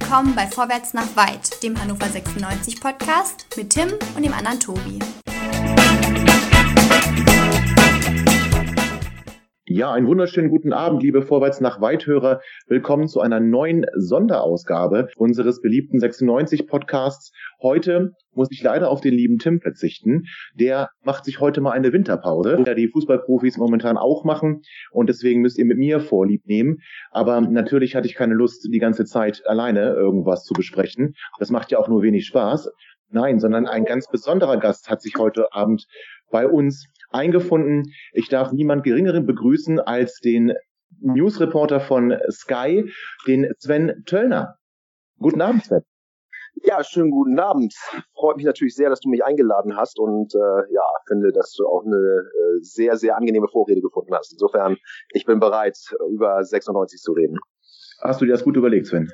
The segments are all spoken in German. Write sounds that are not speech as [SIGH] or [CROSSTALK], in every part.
willkommen bei Vorwärts nach Weit, dem Hannover 96 Podcast mit Tim und dem anderen Tobi. Ja, einen wunderschönen guten Abend, liebe Vorwärts nach Weithörer. Willkommen zu einer neuen Sonderausgabe unseres beliebten 96 Podcasts. Heute muss ich leider auf den lieben Tim verzichten. Der macht sich heute mal eine Winterpause, der die Fußballprofis momentan auch machen. Und deswegen müsst ihr mit mir Vorlieb nehmen. Aber natürlich hatte ich keine Lust, die ganze Zeit alleine irgendwas zu besprechen. Das macht ja auch nur wenig Spaß. Nein, sondern ein ganz besonderer Gast hat sich heute Abend bei uns eingefunden. Ich darf niemand Geringeren begrüßen als den Newsreporter von Sky, den Sven Töllner. Guten Abend, Sven. Ja, schönen guten Abend. Freut mich natürlich sehr, dass du mich eingeladen hast und äh, ja, finde, dass du auch eine äh, sehr, sehr angenehme Vorrede gefunden hast. Insofern, ich bin bereit, über 96 zu reden. Hast du dir das gut überlegt, Sven?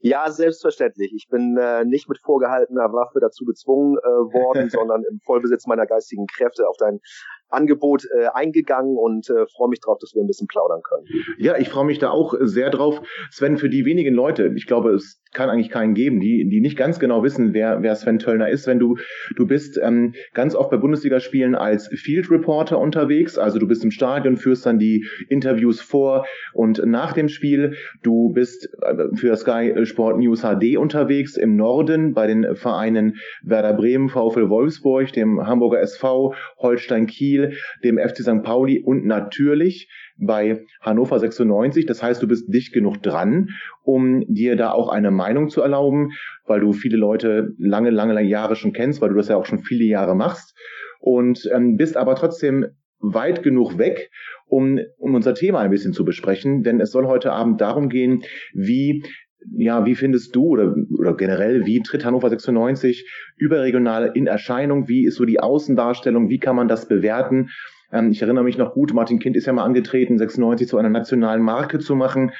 Ja, selbstverständlich. Ich bin äh, nicht mit vorgehaltener Waffe dazu gezwungen äh, worden, [LAUGHS] sondern im Vollbesitz meiner geistigen Kräfte auf dein Angebot äh, eingegangen und äh, freue mich drauf, dass wir ein bisschen plaudern können. Ja, ich freue mich da auch sehr drauf. Sven, für die wenigen Leute, ich glaube, es kann eigentlich keinen geben, die, die nicht ganz genau wissen, wer, wer Sven Töllner ist. Wenn du, du bist ähm, ganz oft bei Bundesligaspielen als Field Reporter unterwegs, also du bist im Stadion, führst dann die Interviews vor und nach dem Spiel. Du bist äh, für Sky Sport News HD unterwegs im Norden bei den Vereinen Werder Bremen, VfL Wolfsburg, dem Hamburger SV, Holstein Kiel, dem FC St. Pauli und natürlich bei Hannover 96. Das heißt, du bist dicht genug dran, um dir da auch eine Meinung zu erlauben, weil du viele Leute lange, lange Jahre schon kennst, weil du das ja auch schon viele Jahre machst und ähm, bist aber trotzdem weit genug weg, um, um unser Thema ein bisschen zu besprechen, denn es soll heute Abend darum gehen, wie ja, wie findest du oder, oder generell, wie tritt Hannover 96 überregional in Erscheinung? Wie ist so die Außendarstellung? Wie kann man das bewerten? Ähm, ich erinnere mich noch gut, Martin Kind ist ja mal angetreten, 96 zu einer nationalen Marke zu machen.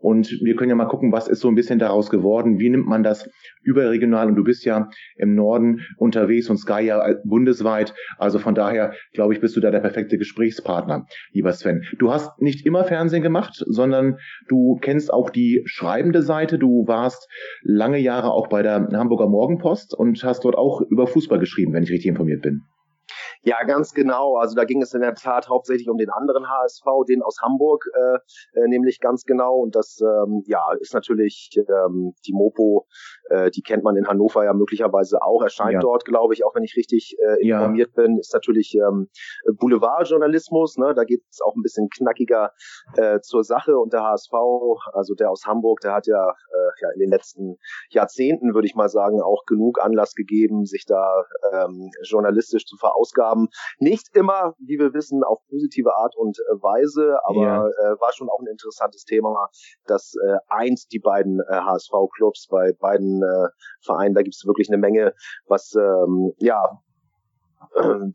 Und wir können ja mal gucken, was ist so ein bisschen daraus geworden. Wie nimmt man das überregional? Und du bist ja im Norden unterwegs und Sky ja bundesweit. Also von daher, glaube ich, bist du da der perfekte Gesprächspartner, lieber Sven. Du hast nicht immer Fernsehen gemacht, sondern du kennst auch die schreibende Seite. Du warst lange Jahre auch bei der Hamburger Morgenpost und hast dort auch über Fußball geschrieben, wenn ich richtig informiert bin. Ja, ganz genau. Also da ging es in der Tat hauptsächlich um den anderen HSV, den aus Hamburg, äh, äh, nämlich ganz genau. Und das ähm, ja ist natürlich ähm, die Mopo, äh, die kennt man in Hannover ja möglicherweise auch, erscheint ja. dort, glaube ich, auch wenn ich richtig äh, informiert ja. bin, ist natürlich ähm, Boulevardjournalismus. Ne? Da geht es auch ein bisschen knackiger äh, zur Sache. Und der HSV, also der aus Hamburg, der hat ja, äh, ja in den letzten Jahrzehnten, würde ich mal sagen, auch genug Anlass gegeben, sich da ähm, journalistisch zu verausgaben. Nicht immer, wie wir wissen, auf positive Art und äh, Weise, aber ja. äh, war schon auch ein interessantes Thema, dass äh, eins die beiden äh, HSV-Clubs bei beiden äh, Vereinen, da gibt es wirklich eine Menge, was ähm, ja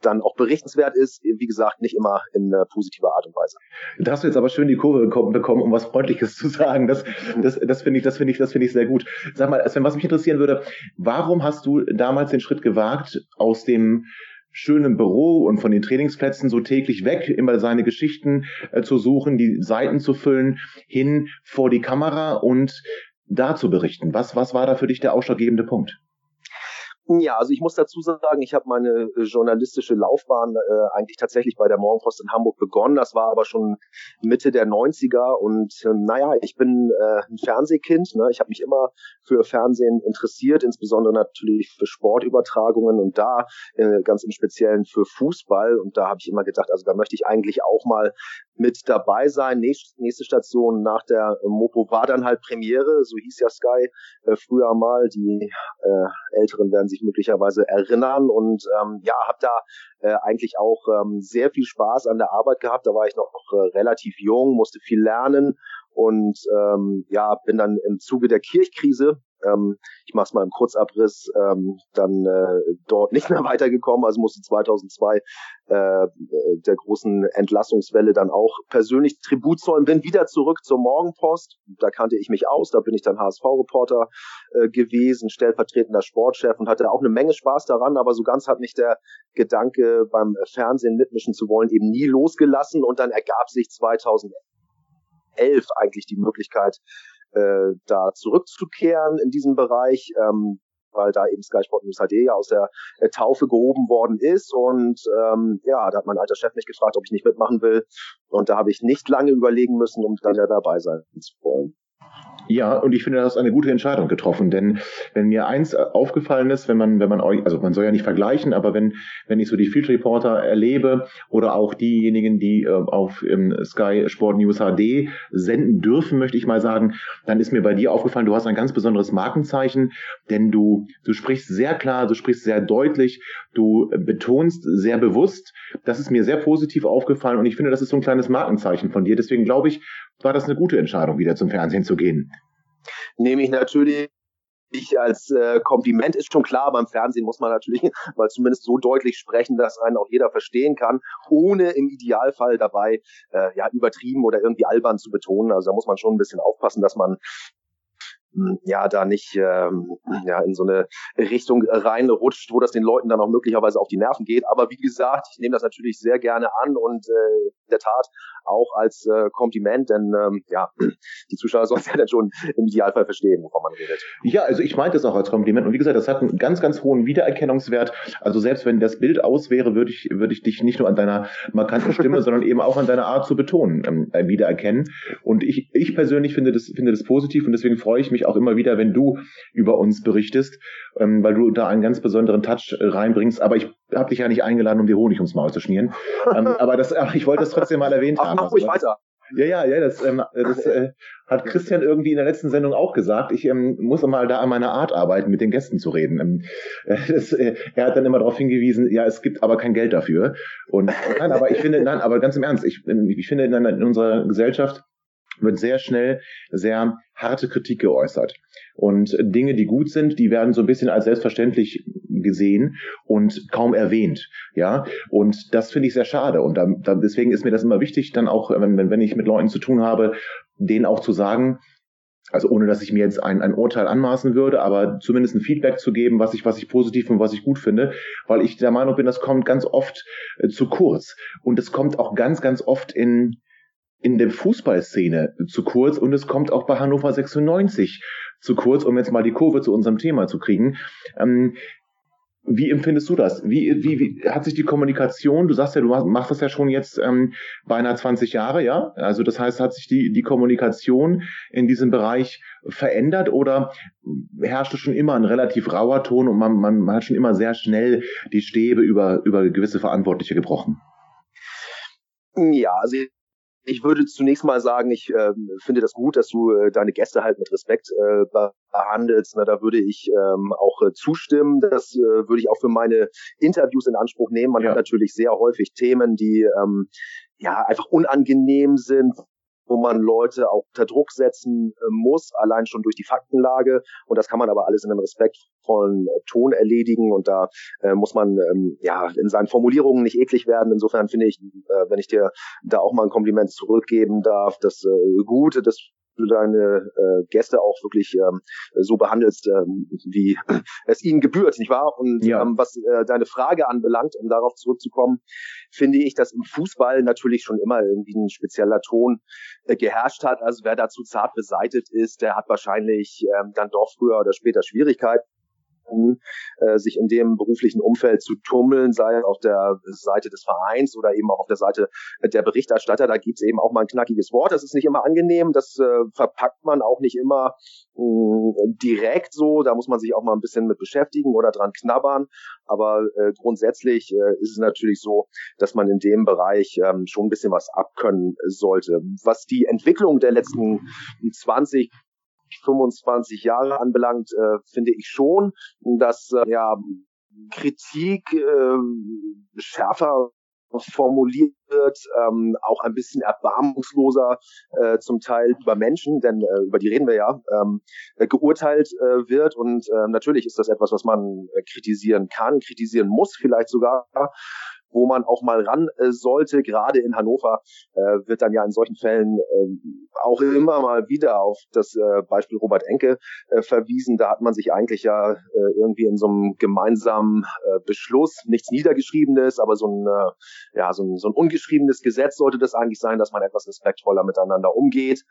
dann auch berichtenswert ist, wie gesagt, nicht immer in äh, positiver Art und Weise. Da hast du jetzt aber schön die Kurve bekommen, um was Freundliches zu sagen. Das, das, das finde ich, das finde ich, das finde ich sehr gut. Sag mal, Sven, was mich interessieren würde, warum hast du damals den Schritt gewagt, aus dem schönen Büro und von den Trainingsplätzen so täglich weg, immer seine Geschichten äh, zu suchen, die Seiten zu füllen, hin vor die Kamera und da zu berichten. Was, was war da für dich der ausschlaggebende Punkt? Ja, also ich muss dazu sagen, ich habe meine äh, journalistische Laufbahn äh, eigentlich tatsächlich bei der Morgenpost in Hamburg begonnen. Das war aber schon Mitte der 90er und äh, naja, ich bin äh, ein Fernsehkind. Ne? Ich habe mich immer für Fernsehen interessiert, insbesondere natürlich für Sportübertragungen und da äh, ganz im Speziellen für Fußball. Und da habe ich immer gedacht, also da möchte ich eigentlich auch mal mit dabei sein. Nächste, nächste Station nach der Mopo war dann halt Premiere, so hieß ja Sky äh, früher mal. Die äh, Älteren werden sich möglicherweise erinnern und ähm, ja, habe da äh, eigentlich auch ähm, sehr viel Spaß an der Arbeit gehabt. Da war ich noch äh, relativ jung, musste viel lernen und ähm, ja, bin dann im Zuge der Kirchkrise ähm, ich mache es mal im Kurzabriss, ähm, dann äh, dort nicht mehr [LAUGHS] weitergekommen, also musste 2002 äh, der großen Entlassungswelle dann auch persönlich Tribut zollen, bin wieder zurück zur Morgenpost, da kannte ich mich aus, da bin ich dann HSV-Reporter äh, gewesen, stellvertretender Sportchef und hatte auch eine Menge Spaß daran, aber so ganz hat mich der Gedanke beim Fernsehen mitmischen zu wollen eben nie losgelassen. Und dann ergab sich 2011 eigentlich die Möglichkeit, äh, da zurückzukehren in diesem Bereich. Ähm, weil da eben Sky Sport News HD ja aus der äh, Taufe gehoben worden ist. Und ähm, ja, da hat mein alter Chef mich gefragt, ob ich nicht mitmachen will. Und da habe ich nicht lange überlegen müssen, um dann ja dabei sein zu wollen. Ja, und ich finde, das ist eine gute Entscheidung getroffen, denn wenn mir eins aufgefallen ist, wenn man, wenn man euch, also man soll ja nicht vergleichen, aber wenn, wenn ich so die Field Reporter erlebe oder auch diejenigen, die äh, auf ähm, Sky Sport News HD senden dürfen, möchte ich mal sagen, dann ist mir bei dir aufgefallen, du hast ein ganz besonderes Markenzeichen, denn du, du sprichst sehr klar, du sprichst sehr deutlich, du betonst sehr bewusst. Das ist mir sehr positiv aufgefallen und ich finde, das ist so ein kleines Markenzeichen von dir. Deswegen glaube ich, war das eine gute Entscheidung, wieder zum Fernsehen zu gehen. Nehme ich natürlich ich als äh, Kompliment ist schon klar, beim Fernsehen muss man natürlich [LAUGHS] mal zumindest so deutlich sprechen, dass einen auch jeder verstehen kann, ohne im Idealfall dabei äh, ja übertrieben oder irgendwie albern zu betonen. Also da muss man schon ein bisschen aufpassen, dass man ja da nicht ähm, ja in so eine Richtung reinrutscht, wo das den Leuten dann auch möglicherweise auf die Nerven geht. Aber wie gesagt, ich nehme das natürlich sehr gerne an und äh, in der Tat auch als äh, Kompliment, denn ähm, ja, [CLEARS THROAT] die Zuschauer sollen [LAUGHS] ja dann schon im Idealfall verstehen, wovon man redet. Ja, also ich meinte es auch als Kompliment und wie gesagt, das hat einen ganz, ganz hohen Wiedererkennungswert. Also selbst wenn das Bild aus wäre, würde ich, würde ich dich nicht nur an deiner markanten Stimme, [LAUGHS] sondern eben auch an deiner Art zu betonen ähm, äh, wiedererkennen. Und ich, ich persönlich finde das, finde das positiv und deswegen freue ich mich mich auch immer wieder, wenn du über uns berichtest, ähm, weil du da einen ganz besonderen Touch äh, reinbringst. Aber ich habe dich ja nicht eingeladen, um dir Honig ums Maul zu schmieren. ähm, [LAUGHS] aber das, aber ich wollte es trotzdem mal erwähnt Ach, haben. Mach ruhig weiter. Ja, ja, ja, das, ähm, das äh, hat Christian irgendwie in der letzten Sendung auch gesagt. Ich ähm, muss mal da an meiner Art arbeiten, mit den Gästen zu reden. Ähm, äh, das, äh, er hat dann immer darauf hingewiesen, ja, es gibt aber kein Geld dafür. Und nein, aber ich finde, nein, aber ganz im Ernst, ich, ähm, ich finde in, in unserer Gesellschaft wird sehr schnell sehr harte Kritik geäußert. Und Dinge, die gut sind, die werden so ein bisschen als selbstverständlich gesehen und kaum erwähnt. Ja, und das finde ich sehr schade. Und da, da, deswegen ist mir das immer wichtig, dann auch, wenn, wenn ich mit Leuten zu tun habe, denen auch zu sagen, also ohne dass ich mir jetzt ein, ein Urteil anmaßen würde, aber zumindest ein Feedback zu geben, was ich, was ich positiv und was ich gut finde, weil ich der Meinung bin, das kommt ganz oft äh, zu kurz. Und es kommt auch ganz, ganz oft in, in der Fußballszene zu kurz und es kommt auch bei Hannover 96 zu kurz, um jetzt mal die Kurve zu unserem Thema zu kriegen. Ähm, wie empfindest du das? Wie, wie, wie hat sich die Kommunikation, du sagst ja, du machst das ja schon jetzt ähm, beinahe 20 Jahre, ja? Also das heißt, hat sich die, die Kommunikation in diesem Bereich verändert oder herrschte schon immer ein relativ rauer Ton und man, man, man hat schon immer sehr schnell die Stäbe über, über gewisse Verantwortliche gebrochen? Ja, also ich würde zunächst mal sagen, ich äh, finde das gut, dass du äh, deine Gäste halt mit Respekt äh, behandelst. Na, da würde ich ähm, auch äh, zustimmen. Das äh, würde ich auch für meine Interviews in Anspruch nehmen. Man ja. hat natürlich sehr häufig Themen, die ähm, ja einfach unangenehm sind, wo man Leute auch unter Druck setzen äh, muss, allein schon durch die Faktenlage. Und das kann man aber alles in einem respektvollen äh, Ton erledigen. Und da äh, muss man ähm, ja in seinen Formulierungen nicht eklig werden. Insofern finde ich, äh, wenn ich dir da auch mal ein Kompliment zurückgeben darf, das äh, Gute, das du deine äh, Gäste auch wirklich ähm, so behandelst, ähm, wie [CLEARS THROAT] es ihnen gebührt, nicht wahr? Und ja. ähm, was äh, deine Frage anbelangt, um darauf zurückzukommen, finde ich, dass im Fußball natürlich schon immer irgendwie ein spezieller Ton äh, geherrscht hat. Also wer dazu zart beseitet ist, der hat wahrscheinlich ähm, dann doch früher oder später Schwierigkeiten sich in dem beruflichen Umfeld zu tummeln, sei auf der Seite des Vereins oder eben auch auf der Seite der Berichterstatter. Da gibt's eben auch mal ein knackiges Wort. Das ist nicht immer angenehm. Das äh, verpackt man auch nicht immer mh, mm, direkt so. Da muss man sich auch mal ein bisschen mit beschäftigen oder dran knabbern. Aber äh, grundsätzlich äh, ist es natürlich so, dass man in dem Bereich ähm, schon ein bisschen was abkönnen sollte. Was die Entwicklung der letzten 20 25 Jahre anbelangt, äh, finde ich schon, dass äh, ja Kritik äh, schärfer formuliert wird, ähm, auch ein bisschen erbarmungsloser äh, zum Teil über Menschen, denn äh, über die reden wir ja, ähm, äh, geurteilt äh, wird. Und äh, natürlich ist das etwas, was man äh, kritisieren kann, kritisieren muss vielleicht sogar. Wo man auch mal ran äh, sollte. Gerade in Hannover äh, wird dann ja in solchen Fällen äh, auch immer mal wieder auf das äh, Beispiel Robert Enke äh, verwiesen. Da hat man sich eigentlich ja äh, irgendwie in so einem gemeinsamen äh, Beschluss, nichts Niedergeschriebenes, aber so ein, äh, ja, so ein, so ein ungeschriebenes Gesetz sollte das eigentlich sein, dass man etwas respektvoller miteinander umgeht.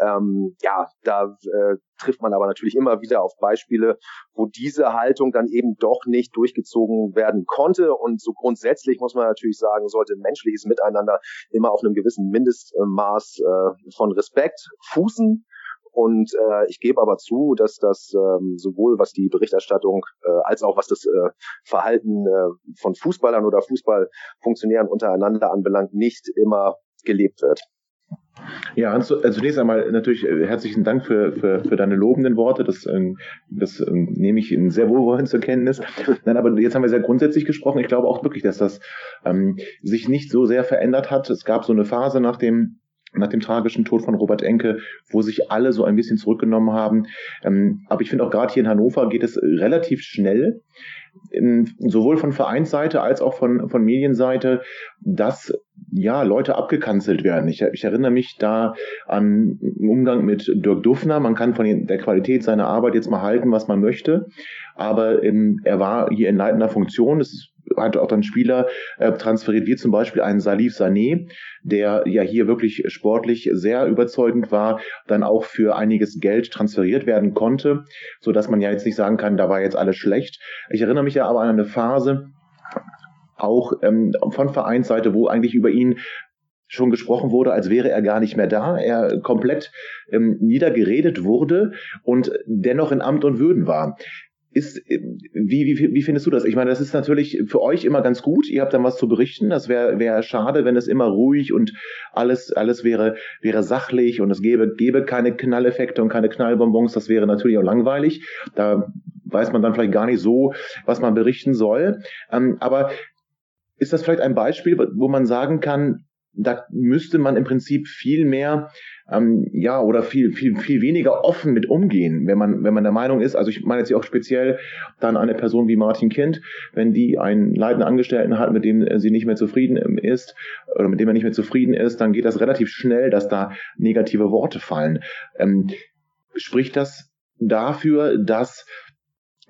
Ähm, ja, da äh, trifft man aber natürlich immer wieder auf Beispiele, wo diese Haltung dann eben doch nicht durchgezogen werden konnte. Und so grundsätzlich muss man natürlich sagen, sollte menschliches Miteinander immer auf einem gewissen Mindestmaß äh, von Respekt fußen. Und äh, ich gebe aber zu, dass das ähm, sowohl was die Berichterstattung äh, als auch was das äh, Verhalten äh, von Fußballern oder Fußballfunktionären untereinander anbelangt, nicht immer gelebt wird. Ja, also zunächst einmal natürlich äh, herzlichen Dank für, für, für deine lobenden Worte. Das, ähm, das ähm, nehme ich in sehr wohlwollend zur Kenntnis. Nein, aber jetzt haben wir sehr grundsätzlich gesprochen. Ich glaube auch wirklich, dass das ähm, sich nicht so sehr verändert hat. Es gab so eine Phase nach dem nach dem tragischen Tod von Robert Enke, wo sich alle so ein bisschen zurückgenommen haben. Ähm, aber ich finde auch gerade hier in Hannover geht es relativ schnell in, sowohl von Vereinsseite als auch von, von Medienseite, dass ja Leute abgekanzelt werden. Ich, ich erinnere mich da an Umgang mit Dirk Duffner. Man kann von der Qualität seiner Arbeit jetzt mal halten, was man möchte, aber ähm, er war hier in leitender Funktion. Das hat auch dann Spieler äh, transferiert, wie zum Beispiel einen Salif Sané, der ja hier wirklich sportlich sehr überzeugend war, dann auch für einiges Geld transferiert werden konnte, so dass man ja jetzt nicht sagen kann, da war jetzt alles schlecht. Ich erinnere mich ja aber an eine Phase, auch ähm, von Vereinsseite, wo eigentlich über ihn schon gesprochen wurde, als wäre er gar nicht mehr da, er komplett ähm, niedergeredet wurde und dennoch in Amt und Würden war ist, äh, wie, wie, wie findest du das? Ich meine, das ist natürlich für euch immer ganz gut. Ihr habt dann was zu berichten. Das wäre wär schade, wenn es immer ruhig und alles, alles wäre, wäre sachlich und es gäbe, gäbe keine Knalleffekte und keine Knallbonbons. Das wäre natürlich auch langweilig. Da weiß man dann vielleicht gar nicht so, was man berichten soll. Ähm, aber ist das vielleicht ein Beispiel, wo man sagen kann, da müsste man im Prinzip viel mehr ähm, ja oder viel viel viel weniger offen mit umgehen, wenn man wenn man der Meinung ist, also ich meine jetzt auch speziell dann eine Person wie Martin Kind, wenn die einen leitenden Angestellten hat, mit dem sie nicht mehr zufrieden ist oder mit dem er nicht mehr zufrieden ist, dann geht das relativ schnell, dass da negative Worte fallen. Ähm, spricht das dafür, dass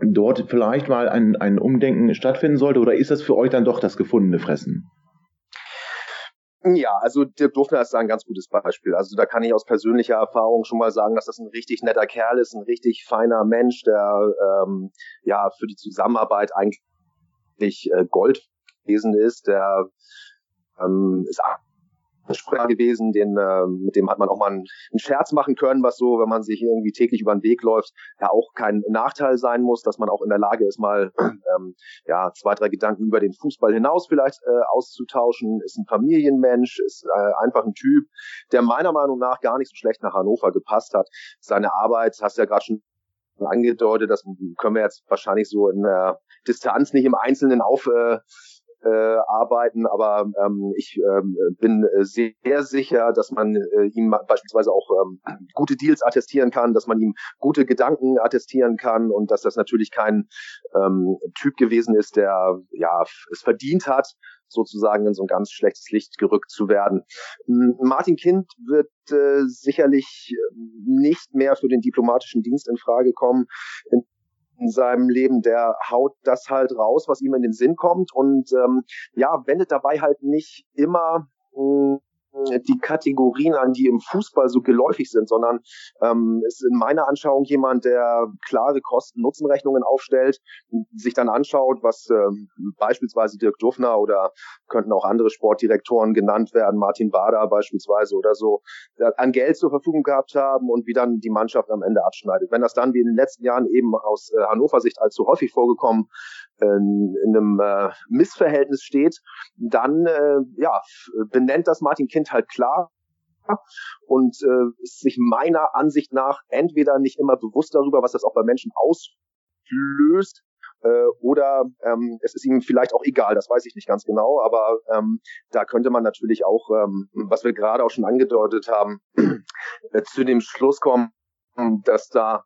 dort vielleicht mal ein, ein Umdenken stattfinden sollte oder ist das für euch dann doch das gefundene Fressen? Ja, also Dirk Dufner ist da ein ganz gutes Beispiel. Also da kann ich aus persönlicher Erfahrung schon mal sagen, dass das ein richtig netter Kerl ist, ein richtig feiner Mensch, der ähm, ja für die Zusammenarbeit eigentlich äh, Gold gewesen ist. Der ähm, ist Sprecher gewesen, den, äh, mit dem hat man auch mal einen, einen Scherz machen können, was so, wenn man sich irgendwie täglich über den Weg läuft, ja auch kein Nachteil sein muss, dass man auch in der Lage ist, mal [CLEARS THROAT] ähm, ja zwei, drei Gedanken über den Fußball hinaus vielleicht äh, auszutauschen, ist ein Familienmensch, ist äh, einfach ein Typ, der meiner Meinung nach gar nicht so schlecht nach Hannover gepasst hat. Seine Arbeit, hast du ja gerade schon angedeutet, das können wir jetzt wahrscheinlich so in der Distanz nicht im Einzelnen auf, äh, äh, arbeiten, aber ähm, ich ähm, bin sehr sicher, dass man äh, ihm beispielsweise auch ähm, gute Deals attestieren kann, dass man ihm gute Gedanken attestieren kann und dass das natürlich kein ähm, Typ gewesen ist, der ja es verdient hat, sozusagen in so ein ganz schlechtes Licht gerückt zu werden. Martin Kind wird äh, sicherlich nicht mehr für den diplomatischen Dienst in Frage kommen. In in seinem Leben, der haut das halt raus, was ihm in den Sinn kommt. Und ähm, ja, wendet dabei halt nicht immer mh, die Kategorien an, die im Fußball so geläufig sind, sondern ähm, ist in meiner Anschauung jemand, der klare Kosten-Nutzen-Rechnungen aufstellt, sich dann anschaut, was ähm, beispielsweise Dirk Duffner oder könnten auch andere Sportdirektoren genannt werden, Martin Bader beispielsweise oder so, an Geld zur Verfügung gehabt haben und wie dann die Mannschaft am Ende abschneidet. Wenn das dann wie in den letzten Jahren eben aus äh, Hannover Sicht allzu häufig vorgekommen in, in einem äh, Missverhältnis steht, dann äh, ja benennt das Martin Kind halt klar und äh, ist sich meiner Ansicht nach entweder nicht immer bewusst darüber, was das auch bei Menschen auslöst, äh, oder ähm, es ist ihm vielleicht auch egal, das weiß ich nicht ganz genau, aber ähm, da könnte man natürlich auch, ähm, was wir gerade auch schon angedeutet haben, [CLEARS THROAT] äh, zu dem Schluss kommen, dass da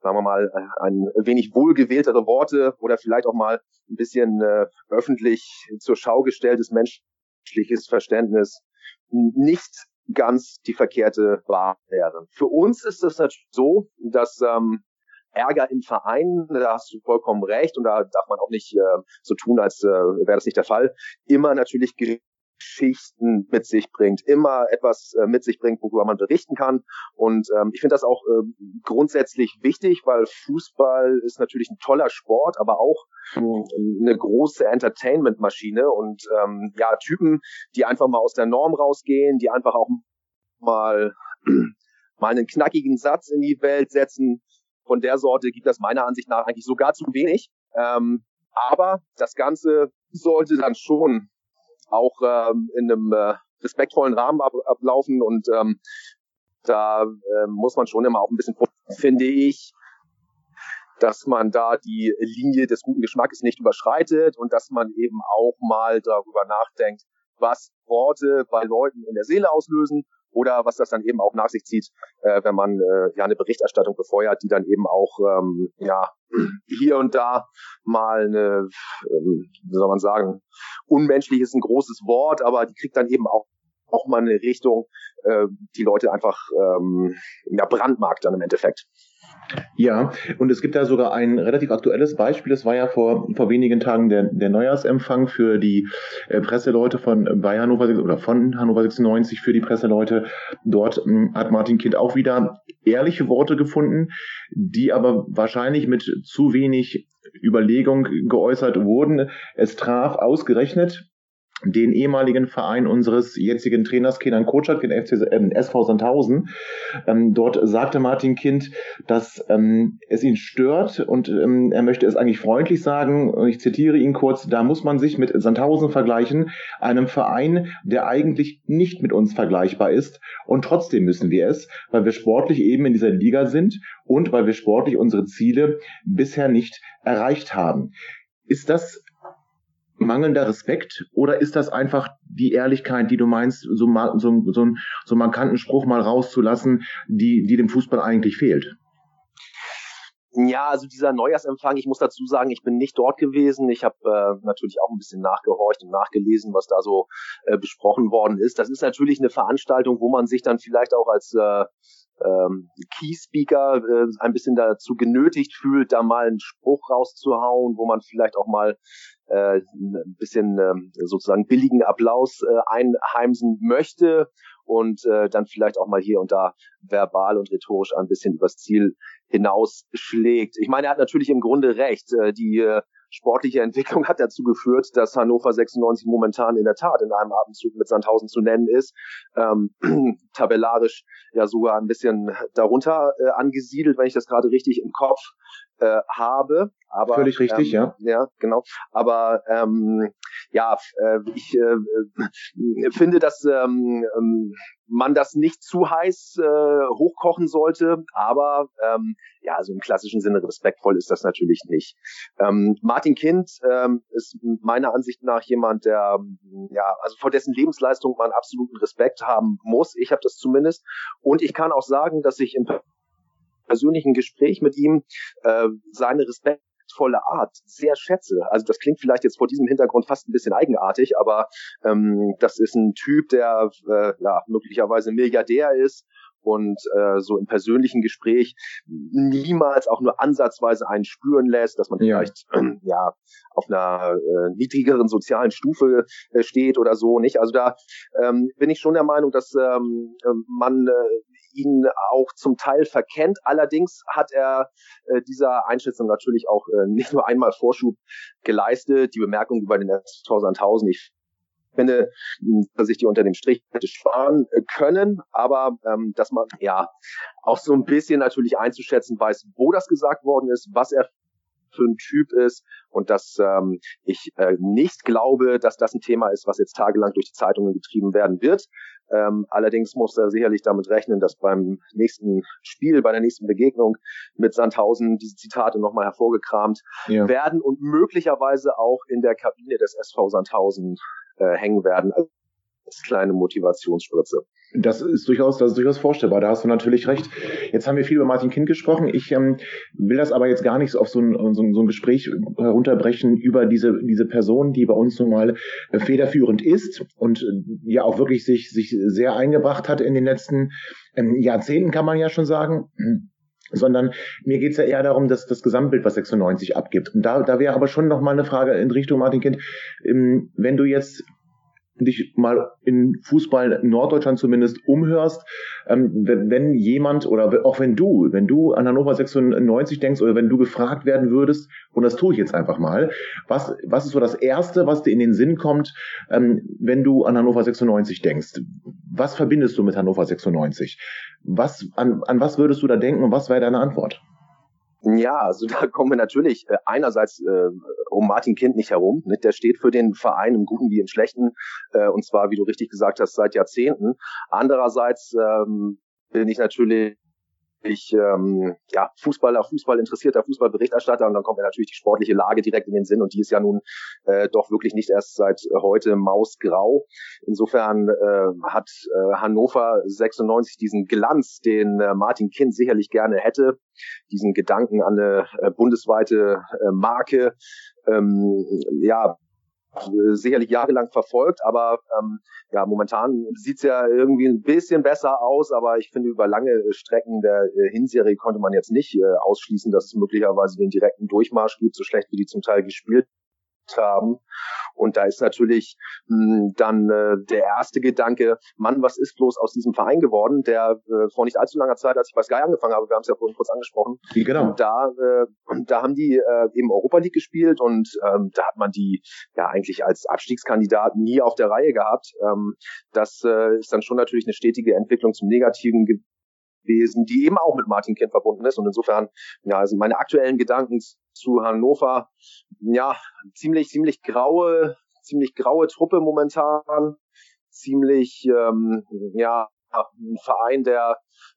sagen wir mal, ein wenig wohlgewähltere Worte oder vielleicht auch mal ein bisschen äh, öffentlich zur Schau gestelltes menschliches Verständnis nicht ganz die verkehrte Wahl wäre. Für uns ist es natürlich so, dass ähm, Ärger in Vereinen, da hast du vollkommen recht und da darf man auch nicht äh, so tun, als äh, wäre das nicht der Fall, immer natürlich Geschichten mit sich bringt, immer etwas äh, mit sich bringt, worüber man berichten kann. Und ähm, ich finde das auch äh, grundsätzlich wichtig, weil Fußball ist natürlich ein toller Sport, aber auch eine große Entertainment-Maschine und ähm, ja, Typen, die einfach mal aus der Norm rausgehen, die einfach auch mal [CLEARS THROAT] mal einen knackigen Satz in die Welt setzen. Von der Sorte gibt es meiner Ansicht nach eigentlich sogar zu wenig. Ähm, aber das Ganze sollte dann schon auch ähm, in einem äh, respektvollen Rahmen ab, ablaufen und ähm, da äh, muss man schon immer auch ein bisschen, finde ich, dass man da die Linie des guten Geschmacks nicht überschreitet und dass man eben auch mal darüber nachdenkt, was Worte bei Leuten in der Seele auslösen oder was das dann eben auch nach sich zieht, äh, wenn man äh, ja eine Berichterstattung befeuert, die dann eben auch ähm, ja hier und da mal eine, ähm, wie soll man sagen, unmenschlich ist ein großes Wort, aber die kriegt dann eben auch auch mal eine Richtung, äh, die Leute einfach ähm, ja, brandmarkt dann im Endeffekt. Ja, und es gibt da sogar ein relativ aktuelles Beispiel. Es war ja vor, vor wenigen Tagen der, der Neujahrsempfang für die äh, Presseleute von bei Hannover oder von Hannover 96 für die Presseleute. Dort äh, hat Martin Kind auch wieder ehrliche Worte gefunden, die aber wahrscheinlich mit zu wenig Überlegung geäußert wurden. Es traf ausgerechnet den ehemaligen Verein unseres jetzigen Trainers Kenan Kocak, den FC, äh, SV Sandhausen. Ähm, dort sagte Martin Kind, dass ähm, es ihn stört und ähm, er möchte es eigentlich freundlich sagen. Ich zitiere ihn kurz, da muss man sich mit Sandhausen vergleichen, einem Verein, der eigentlich nicht mit uns vergleichbar ist. Und trotzdem müssen wir es, weil wir sportlich eben in dieser Liga sind und weil wir sportlich unsere Ziele bisher nicht erreicht haben. Ist das mangelnder Respekt oder ist das einfach die Ehrlichkeit, die du meinst, so, so, so, so einen markanten Spruch mal rauszulassen, die, die dem Fußball eigentlich fehlt? Ja, also dieser Neujahrsempfang, ich muss dazu sagen, ich bin nicht dort gewesen. Ich habe äh, natürlich auch ein bisschen nachgehorcht und nachgelesen, was da so äh, besprochen worden ist. Das ist natürlich eine Veranstaltung, wo man sich dann vielleicht auch als äh, ähm, Key-Speaker äh, ein bisschen dazu genötigt fühlt, da mal einen Spruch rauszuhauen, wo man vielleicht auch mal äh, ein bisschen äh, sozusagen billigen Applaus äh, einheimsen möchte und äh, dann vielleicht auch mal hier und da verbal und rhetorisch ein bisschen übers Ziel hinausschlägt. Ich meine, er hat natürlich im Grunde recht. Äh, die äh, sportliche Entwicklung hat dazu geführt, dass Hannover 96 momentan in der Tat in einem Atemzug mit Sandhausen zu nennen ist. Ähm, [CLEARS THROAT] tabellarisch ja sogar ein bisschen darunter äh, angesiedelt, wenn ich das gerade richtig im Kopf äh, habe. Aber, Völlig richtig, ähm, ja. Ja, genau. Aber ähm, ja, äh, ich äh, finde, dass ähm, ähm, man das nicht zu heiß äh, hochkochen sollte, aber ähm, ja, also im klassischen Sinne respektvoll ist das natürlich nicht. Ähm, Martin Kind ähm, ist meiner Ansicht nach jemand, der ja, also vor dessen Lebensleistung man absoluten Respekt haben muss. Ich habe das zumindest. Und ich kann auch sagen, dass ich im persönlichen Gespräch mit ihm äh, seine respektvolle Art sehr schätze. Also das klingt vielleicht jetzt vor diesem Hintergrund fast ein bisschen eigenartig, aber ähm, das ist ein Typ, der äh, ja möglicherweise Milliardär ist und äh, so im persönlichen Gespräch niemals auch nur ansatzweise einen spüren lässt, dass man ja. vielleicht äh, ja auf einer äh, niedrigeren sozialen Stufe äh, steht oder so nicht. Also da ähm, bin ich schon der Meinung, dass ähm, man äh, ihn auch zum Teil verkennt. Allerdings hat er äh, dieser Einschätzung natürlich auch äh, nicht nur einmal Vorschub geleistet. Die Bemerkung über den SV Sandhausen, ich finde, dass ich die unter dem Strich hätte sparen äh, können, aber ähm, dass man ja auch so ein bisschen natürlich einzuschätzen weiß, wo das gesagt worden ist, was er für ein Typ ist und dass ähm, ich äh, nicht glaube, dass das ein Thema ist, was jetzt tagelang durch die Zeitungen getrieben werden wird. Ähm, allerdings muss er sicherlich damit rechnen, dass beim nächsten Spiel, bei der nächsten Begegnung mit Sandhausen diese Zitate nochmal hervorgekramt ja. werden und möglicherweise auch in der Kabine des SV Sandhausen äh, hängen werden. Kleine Motivationsspritze. Das ist durchaus, das ist durchaus vorstellbar. Da hast du natürlich recht. Jetzt haben wir viel über Martin Kind gesprochen. Ich ähm, will das aber jetzt gar nicht auf so ein, so, so ein Gespräch herunterbrechen über diese, diese Person, die bei uns nun mal federführend ist und äh, ja auch wirklich sich, sich sehr eingebracht hat in den letzten ähm, Jahrzehnten, kann man ja schon sagen sondern mir geht's ja eher darum, dass das Gesamtbild, was 96 abgibt. Und da, da wäre aber schon noch mal eine Frage in Richtung Martin Kind. Ähm, wenn du jetzt dich mal in Fußball in Norddeutschland zumindest umhörst, ähm, wenn jemand oder auch wenn du, wenn du an Hannover 96 denkst oder wenn du gefragt werden würdest, und das tue ich jetzt einfach mal, was, was ist so das Erste, was dir in den Sinn kommt, ähm, wenn du an Hannover 96 denkst? Was verbindest du mit Hannover 96? Was, an, an was würdest du da denken und was wäre deine Antwort? Ja, also da kommen wir natürlich äh, einerseits äh, um Martin Kind nicht herum. Ne? Der steht für den Verein im Guten wie im Schlechten äh, und zwar, wie du richtig gesagt hast, seit Jahrzehnten. Andererseits ähm, bin ich natürlich ich ähm, ja Fußballer, Fußball interessierter Fußballberichterstatter und dann kommt mir natürlich die sportliche Lage direkt in den Sinn und die ist ja nun äh, doch wirklich nicht erst seit heute mausgrau. Insofern äh, hat äh, Hannover 96 diesen Glanz, den äh, Martin Kind sicherlich gerne hätte, diesen Gedanken an eine äh, bundesweite äh, Marke. Ähm, ja, sicherlich jahrelang verfolgt, aber ähm, ja, momentan sieht's ja irgendwie ein bisschen besser aus, aber ich finde, über lange Strecken der äh, Hinserie konnte man jetzt nicht äh, ausschließen, dass es möglicherweise den direkten Durchmarsch gibt, so schlecht wie die zum Teil gespielt haben. Und da ist natürlich mh, hm, dann äh, der erste Gedanke, Mann, was ist bloß aus diesem Verein geworden, der äh, vor nicht allzu langer Zeit, als ich bei Sky angefangen habe, wir haben es ja vorhin kurz angesprochen, genau. und da, äh, da haben die äh, eben Europa League gespielt und ähm, da hat man die ja eigentlich als Abstiegskandidat nie auf der Reihe gehabt. Ähm, das äh, ist dann schon natürlich eine stetige Entwicklung zum Negativen gewesen, die eben auch mit Martin Kind verbunden ist. Und insofern, ja, sind meine aktuellen Gedanken zu Hannover, ja, ziemlich, ziemlich graue, ziemlich graue Truppe momentan, ziemlich, ähm, ja, ein Verein, der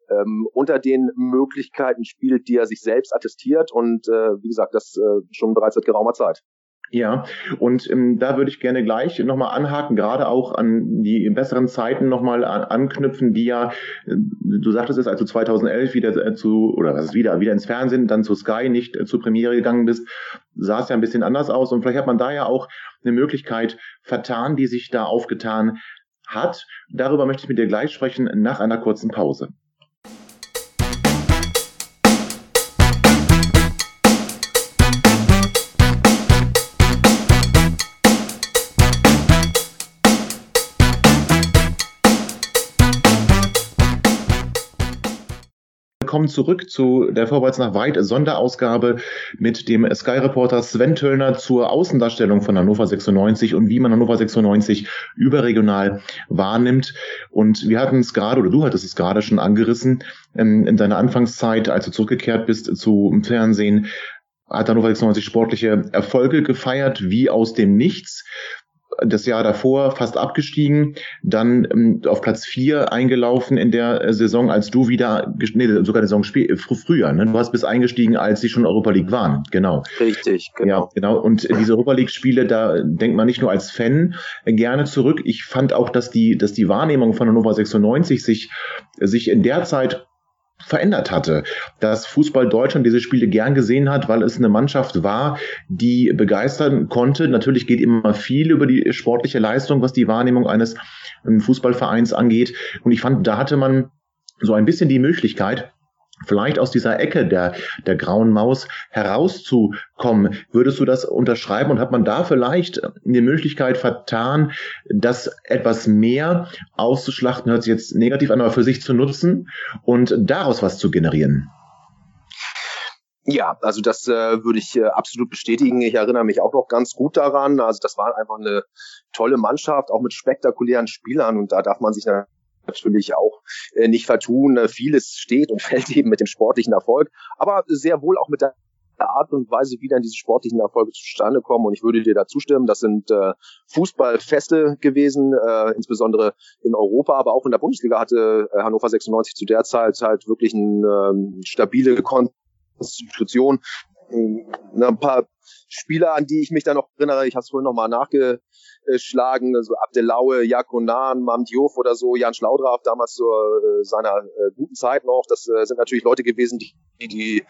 ähm, unter den Möglichkeiten spielt, die er sich selbst attestiert und äh, wie gesagt, das äh, schon bereits seit geraumer Zeit. Ja, und ähm, da würde ich gerne gleich nochmal anhaken, gerade auch an die besseren Zeiten nochmal an, anknüpfen, die ja, äh, du sagtest es, als du 2011 wieder äh, zu, oder was ist wieder, wieder ins Fernsehen, dann zu Sky, nicht äh, zur Premiere gegangen bist, sah es ja ein bisschen anders aus und vielleicht hat man da ja auch eine Möglichkeit vertan, die sich da aufgetan hat. Darüber möchte ich mit dir gleich sprechen nach einer kurzen Pause. Willkommen zurück zu der Vorwärts nach Weit Sonderausgabe mit dem Sky-Reporter Sven Töllner zur Außendarstellung von Hannover 96 und wie man Hannover 96 überregional wahrnimmt. Und wir hatten es gerade, oder du hattest es gerade schon angerissen, in, in deiner Anfangszeit, als du zurückgekehrt bist zum Fernsehen, hat Hannover 96 sportliche Erfolge gefeiert, wie aus dem Nichts das Jahr davor fast abgestiegen, dann ähm, auf Platz vier eingelaufen in der äh, Saison, als du wieder, nee, sogar die Saison äh, früher, ne? du hast bis eingestiegen, als sie schon Europa League waren, genau. Richtig, genau. Ja, genau. Und diese Europa League Spiele, da denkt man nicht nur als Fan gerne zurück. Ich fand auch, dass die, dass die Wahrnehmung von Hannover 96 sich, sich in der Zeit verändert hatte, dass Fußball Deutschland diese Spiele gern gesehen hat, weil es eine Mannschaft war, die begeistern konnte. Natürlich geht immer viel über die sportliche Leistung, was die Wahrnehmung eines ähm, Fußballvereins angeht. Und ich fand, da hatte man so ein bisschen die Möglichkeit, vielleicht aus dieser Ecke der, der grauen Maus herauszukommen. Würdest du das unterschreiben und hat man da vielleicht eine Möglichkeit vertan, das etwas mehr auszuschlachten, hört sich jetzt negativ an, aber für sich zu nutzen und daraus was zu generieren? Ja, also das äh, würde ich äh, absolut bestätigen. Ich erinnere mich auch noch ganz gut daran. Also das war einfach eine tolle Mannschaft, auch mit spektakulären Spielern und da darf man sich natürlich auch äh, nicht vertun. Äh, vieles steht und [LAUGHS] fällt eben mit dem sportlichen Erfolg, aber sehr wohl auch mit der Art und Weise, wie dann diese sportlichen Erfolge zustande kommen. Und ich würde dir da zustimmen, das sind äh, Fußballfeste gewesen, äh, insbesondere in Europa, aber auch in der Bundesliga hatte äh, Hannover 96 zu der Zeit halt wirklich eine ähm, stabile Konstitution. Ein paar Spieler, an die ich mich da noch erinnere, ich habe es vorhin noch mal nachgeschlagen, also Abdelaue, Jakonan, Mamdiouf oder so, Jan Schlaudraff damals zu äh, seiner äh, guten Zeit noch. Das äh, sind natürlich Leute gewesen, die die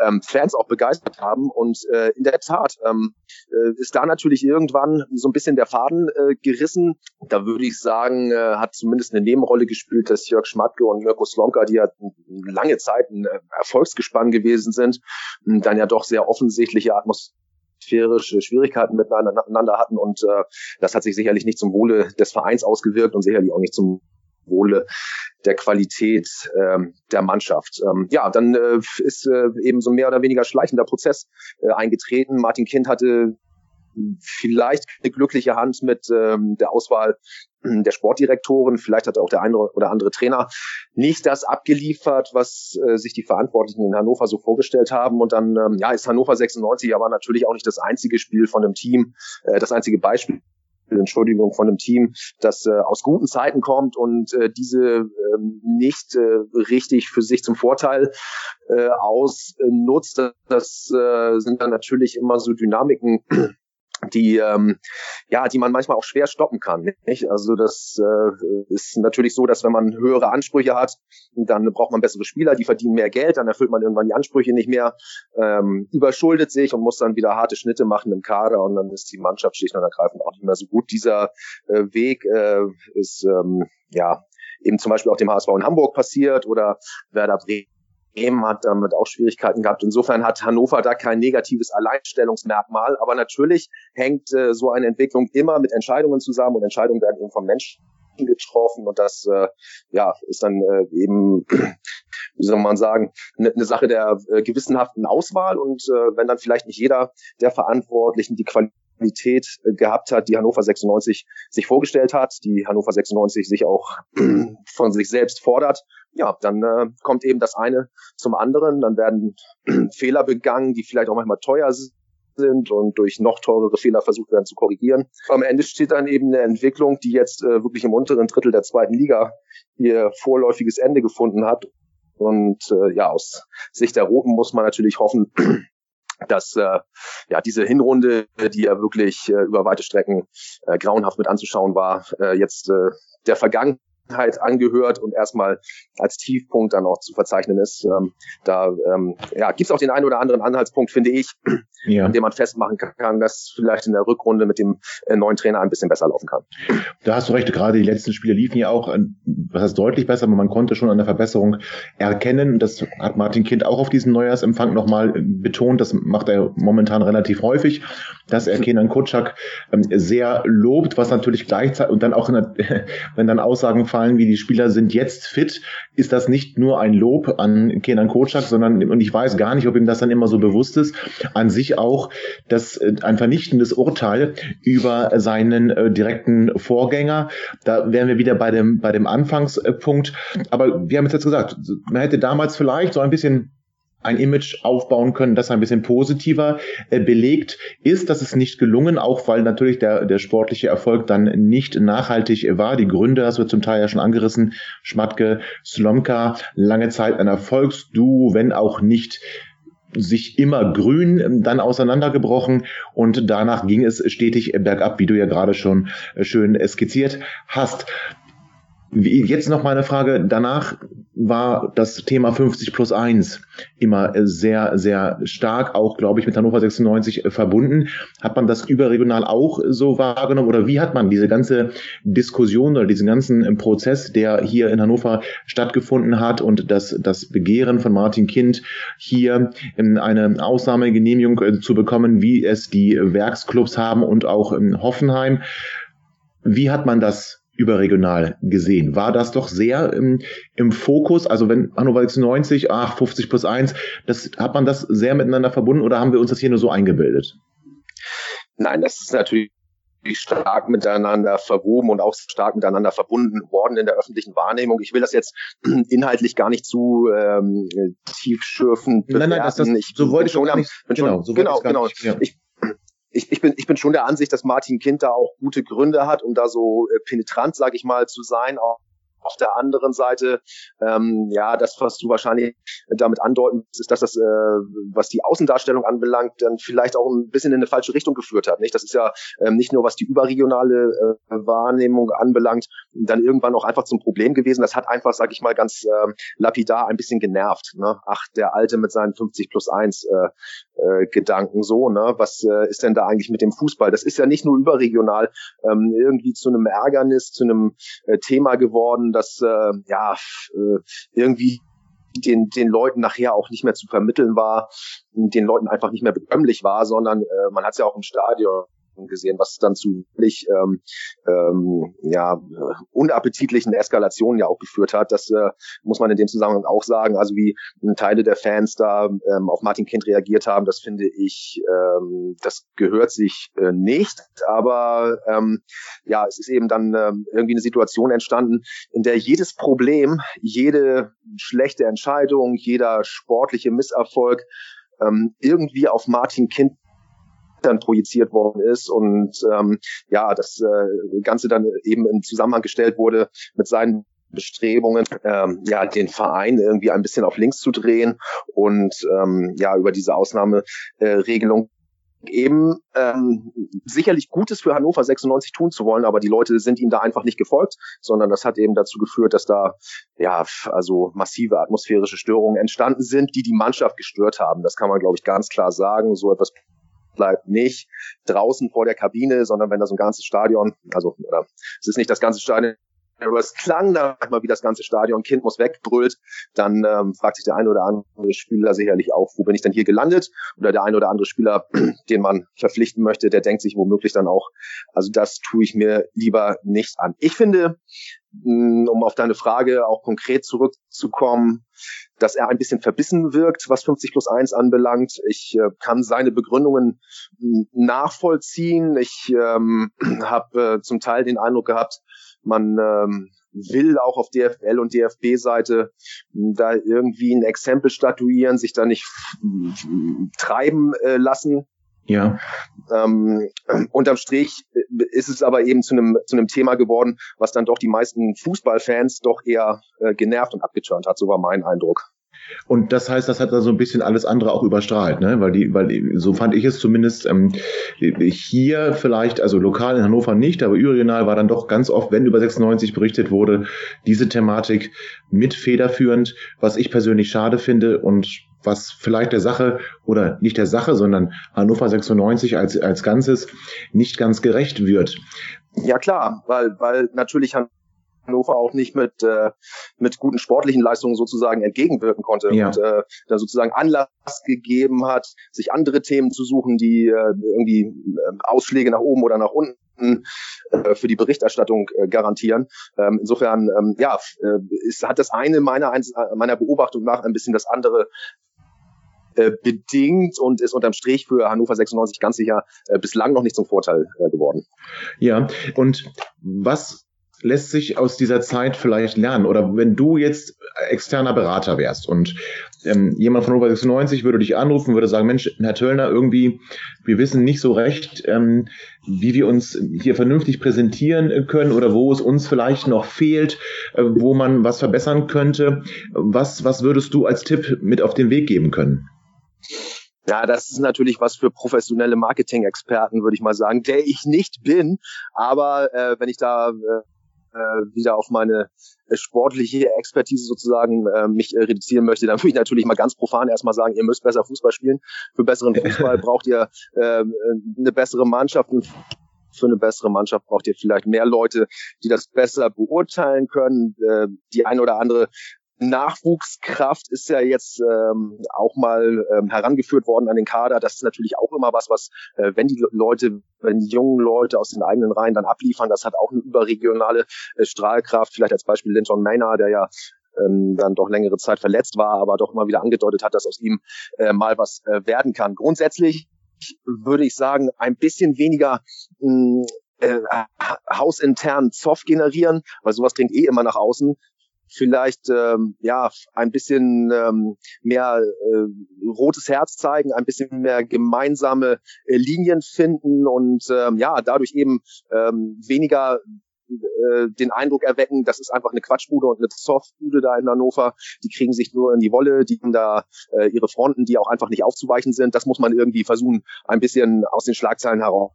ähm, Fans auch begeistert haben. Und äh, in der Tat ähm, äh, ist da natürlich irgendwann so ein bisschen der Faden äh, gerissen. Da würde ich sagen, äh, hat zumindest eine Nebenrolle gespielt, dass Jörg Schmatke und Mirko Slomka, die ja lange Zeit ein äh, Erfolgsgespann gewesen sind, dann ja doch sehr offensichtliche atmosphärische Schwierigkeiten miteinander hatten und äh, das hat sich sicherlich nicht zum Wohle des Vereins ausgewirkt und sicherlich auch nicht zum Wohle der Qualität ähm, der Mannschaft. Ähm, ja, dann äh, ist äh, eben so ein mehr oder weniger schleichender Prozess äh, eingetreten. Martin Kind hatte vielleicht eine glückliche Hand mit ähm, der Auswahl der Sportdirektoren, vielleicht hat auch der eine oder andere Trainer nicht das abgeliefert, was äh, sich die Verantwortlichen in Hannover so vorgestellt haben. Und dann ähm, ja, ist Hannover 96 aber natürlich auch nicht das einzige Spiel von dem Team, äh, das einzige Beispiel Entschuldigung, von einem Team, das äh, aus guten Zeiten kommt und äh, diese äh, nicht äh, richtig für sich zum Vorteil äh, ausnutzt. Das äh, sind dann natürlich immer so Dynamiken, die ähm, ja, die man manchmal auch schwer stoppen kann. Nicht? Also das äh, ist natürlich so, dass wenn man höhere Ansprüche hat, dann braucht man bessere Spieler, die verdienen mehr Geld, dann erfüllt man irgendwann die Ansprüche nicht mehr, ähm, überschuldet sich und muss dann wieder harte Schnitte machen im Kader und dann ist die Mannschaft schlicht und ergreifend auch nicht mehr so gut. Dieser äh, Weg äh, ist ähm, ja eben zum Beispiel auch dem HSV in Hamburg passiert oder Werder Bremen Bremen hat damit auch Schwierigkeiten gehabt. Insofern hat Hannover da kein negatives Alleinstellungsmerkmal. Aber natürlich hängt äh, so eine Entwicklung immer mit Entscheidungen zusammen und Entscheidungen werden eben von Menschen getroffen und das äh, ja ist dann äh, eben [CLEARS THROAT] wie soll man sagen eine ne Sache der äh, gewissenhaften Auswahl und äh, wenn dann vielleicht nicht jeder der Verantwortlichen die Qualität äh, gehabt hat, die Hannover 96 sich vorgestellt hat, die Hannover 96 sich auch [CLEARS THROAT] von sich selbst fordert, ja, dann äh, kommt eben das eine zum anderen, dann werden [CLEARS THROAT] Fehler begangen, die vielleicht auch manchmal teuer sind und durch noch teurere Fehler versucht werden zu korrigieren. Am Ende steht dann eben eine Entwicklung, die jetzt äh, wirklich im unteren Drittel der zweiten Liga ihr vorläufiges Ende gefunden hat. Und äh, ja, aus Sicht der Roten muss man natürlich hoffen, [CLEARS THROAT] dass äh, ja diese Hinrunde, die ja wirklich äh, über weite Strecken äh, grauenhaft mit anzuschauen war, äh, jetzt äh, der Vergangenheit angehört und erstmal als Tiefpunkt dann auch zu verzeichnen ist. Ähm, da ähm, ja, gibt es auch den einen oder anderen Anhaltspunkt, finde ich, ja. an dem man festmachen kann, dass vielleicht in der Rückrunde mit dem äh, neuen Trainer ein bisschen besser laufen kann. Da hast du recht, gerade die letzten Spiele liefen ja auch, was heißt deutlich besser, aber man konnte schon an der Verbesserung erkennen. Das hat Martin Kind auch auf diesem Neujahrsempfang nochmal betont. Das macht er momentan relativ häufig, dass er Kenan Kutschak ähm, sehr lobt, was natürlich gleichzeitig und dann auch, der, [LAUGHS] wenn dann Aussagen fallen, aufgefallen, wie die Spieler sind jetzt fit, ist das nicht nur ein Lob an Kenan Kocak, sondern, und ich weiß gar nicht, ob ihm das dann immer so bewusst ist, an sich auch das, äh, ein vernichtendes Urteil über seinen äh, direkten Vorgänger. Da wären wir wieder bei dem, bei dem Anfangspunkt. Aber wir haben jetzt gesagt, man hätte damals vielleicht so ein bisschen ein Image aufbauen können, das ein bisschen positiver äh, belegt ist. Das ist nicht gelungen, auch weil natürlich der, der sportliche Erfolg dann nicht nachhaltig war. Die Gründe, das wird zum Teil ja schon angerissen, Schmatke, Slomka, lange Zeit ein Erfolgsduo, wenn auch nicht sich immer grün ähm, dann auseinandergebrochen und danach ging es stetig bergab, wie du ja gerade schon äh, schön skizziert hast. Jetzt noch mal eine Frage. Danach war das Thema 50 plus 1 immer sehr, sehr stark, auch, glaube ich, mit Hannover 96 verbunden. Hat man das überregional auch so wahrgenommen oder wie hat man diese ganze Diskussion oder diesen ganzen Prozess, der hier in Hannover stattgefunden hat und das, das Begehren von Martin Kind hier in eine Ausnahmegenehmigung äh, zu bekommen, wie es die Werksclubs haben und auch in Hoffenheim. Wie hat man das überregional gesehen. War das doch sehr im, im Fokus? Also wenn Hannover 96, ach, 50 plus 1, das, hat man das sehr miteinander verbunden oder haben wir uns das hier nur so eingebildet? Nein, das ist natürlich stark miteinander verwoben und auch stark miteinander verbunden worden in der öffentlichen Wahrnehmung. Ich will das jetzt [CLEARS THROAT] inhaltlich gar nicht zu ähm, tiefschürfend bewerten. Nein, nein, das, das, so wollte ich schon, nicht, genau, so genau, genau. Nicht, ja. Ich ich, ich, bin, ich bin schon der Ansicht, dass Martin Kind da auch gute Gründe hat, um da so äh, penetrant, sage ich mal, zu sein, auch auf der anderen Seite, ähm, ja, das, was du wahrscheinlich damit andeuten, ist, dass das, äh, was die Außendarstellung anbelangt, dann vielleicht auch ein bisschen in eine falsche Richtung geführt hat. Nicht? Das ist ja ähm, nicht nur, was die überregionale äh, Wahrnehmung anbelangt, dann irgendwann auch einfach zum Problem gewesen. Das hat einfach, sag ich mal, ganz äh, lapidar ein bisschen genervt. Ne? Ach, der Alte mit seinen 50 plus 1 äh, äh, Gedanken so, ne? Was äh, ist denn da eigentlich mit dem Fußball? Das ist ja nicht nur überregional ähm, irgendwie zu einem Ärgernis, zu einem äh, Thema geworden, das äh, ja irgendwie den, den Leuten nachher auch nicht mehr zu vermitteln war, den Leuten einfach nicht mehr bekömmlich war, sondern äh, man hat es ja auch im Stadion gesehen, was dann zu wirklich ähm, ähm, ja, unappetitlichen Eskalationen ja auch geführt hat. Das äh, muss man in dem Zusammenhang auch sagen. Also wie Teile der Fans da ähm, auf Martin Kind reagiert haben, das finde ich, ähm, das gehört sich äh, nicht. Aber ähm, ja, es ist eben dann ähm, irgendwie eine Situation entstanden, in der jedes Problem, jede schlechte Entscheidung, jeder sportliche Misserfolg ähm, irgendwie auf Martin Kind dann projiziert worden ist und ähm, ja, das äh, Ganze dann eben in Zusammenhang gestellt wurde mit seinen Bestrebungen, ähm, ja, den Verein irgendwie ein bisschen auf links zu drehen und ähm, ja, über diese Ausnahmeregelung eben ähm, sicherlich Gutes für Hannover 96 tun zu wollen, aber die Leute sind ihm da einfach nicht gefolgt, sondern das hat eben dazu geführt, dass da ja also massive atmosphärische Störungen entstanden sind, die die Mannschaft gestört haben. Das kann man glaube ich ganz klar sagen. So etwas bleibt nicht draußen vor der Kabine, sondern wenn das ein ganzes Stadion, also oder, es ist nicht das ganze Stadion, aber es klang da manchmal wie das ganze Stadion, Kind muss weg, brüllt, dann ähm, fragt sich der eine oder andere Spieler sicherlich auch, wo bin ich denn hier gelandet? Oder der eine oder andere Spieler, [CLEARS THROAT] den man verpflichten möchte, der denkt sich womöglich dann auch, also das tue ich mir lieber nicht an. Ich finde, um auf deine Frage auch konkret zurückzukommen, dass er ein bisschen verbissen wirkt, was 50 plus 1 anbelangt. Ich äh, kann seine Begründungen nachvollziehen. Ich ähm, [CLEARS THROAT] habe äh, zum Teil den Eindruck gehabt, man ähm, will auch auf DFL und DFB-Seite mm, da irgendwie ein Exempel statuieren, sich da nicht treiben äh, lassen. Ja. Ähm, unterm Strich äh, ist es aber eben zu einem zu einem Thema geworden, was dann doch die meisten Fußballfans doch eher äh, genervt und abgeturnt hat. So war mein Eindruck. Und das heißt, das hat da so ein bisschen alles andere auch überstrahlt, ne? Weil die, weil so fand ich es zumindest ähm, hier vielleicht, also lokal in Hannover nicht, aber überregional war dann doch ganz oft, wenn über 96 berichtet wurde, diese Thematik mit federführend, was ich persönlich schade finde und was vielleicht der Sache oder nicht der Sache, sondern Hannover 96 als, als Ganzes nicht ganz gerecht wird. Ja klar, weil, weil natürlich Hannover auch nicht mit, äh, mit guten sportlichen Leistungen sozusagen entgegenwirken konnte ja. und äh, da sozusagen Anlass gegeben hat, sich andere Themen zu suchen, die äh, irgendwie äh, Ausschläge nach oben oder nach unten äh, für die Berichterstattung äh, garantieren. Ähm, insofern, ähm, ja, äh, ist, hat das eine meiner, meiner Beobachtung nach ein bisschen das andere äh, bedingt und ist unterm Strich für Hannover 96 ganz sicher äh, bislang noch nicht zum Vorteil äh, geworden. Ja, und was lässt sich aus dieser Zeit vielleicht lernen? Oder wenn du jetzt externer Berater wärst und ähm, jemand von Hannover 96 würde dich anrufen, würde sagen, Mensch, Herr Töllner, irgendwie, wir wissen nicht so recht, ähm, wie wir uns hier vernünftig präsentieren können oder wo es uns vielleicht noch fehlt, äh, wo man was verbessern könnte. Was, was würdest du als Tipp mit auf den Weg geben können? Ja, das ist natürlich was für professionelle Marketing-Experten, würde ich mal sagen, der ich nicht bin. Aber äh, wenn ich da äh, wieder auf meine äh, sportliche Expertise sozusagen äh, mich äh, reduzieren möchte, dann würde ich natürlich mal ganz profan erstmal sagen, ihr müsst besser Fußball spielen. Für besseren Fußball [LAUGHS] braucht ihr äh, eine bessere Mannschaft und für eine bessere Mannschaft braucht ihr vielleicht mehr Leute, die das besser beurteilen können. Äh, die eine oder andere Nachwuchskraft ist ja jetzt ähm, auch mal ähm, herangeführt worden an den Kader. Das ist natürlich auch immer was, was, äh, wenn die Leute, wenn die jungen Leute aus den eigenen Reihen dann abliefern, das hat auch eine überregionale äh, Strahlkraft. Vielleicht als Beispiel Linton Maynard, der ja ähm, dann doch längere Zeit verletzt war, aber doch mal wieder angedeutet hat, dass aus ihm äh, mal was äh, werden kann. Grundsätzlich würde ich sagen, ein bisschen weniger mh, äh, hausintern Zoff generieren, weil sowas dringt eh immer nach außen vielleicht ähm, ja ein bisschen ähm, mehr äh, rotes Herz zeigen, ein bisschen mehr gemeinsame äh, Linien finden und ähm, ja dadurch eben ähm, weniger äh, den Eindruck erwecken, das ist einfach eine Quatschbude und eine Softbude da in Hannover. Die kriegen sich nur in die Wolle, die haben da äh, ihre Fronten, die auch einfach nicht aufzuweichen sind. Das muss man irgendwie versuchen, ein bisschen aus den Schlagzeilen heraus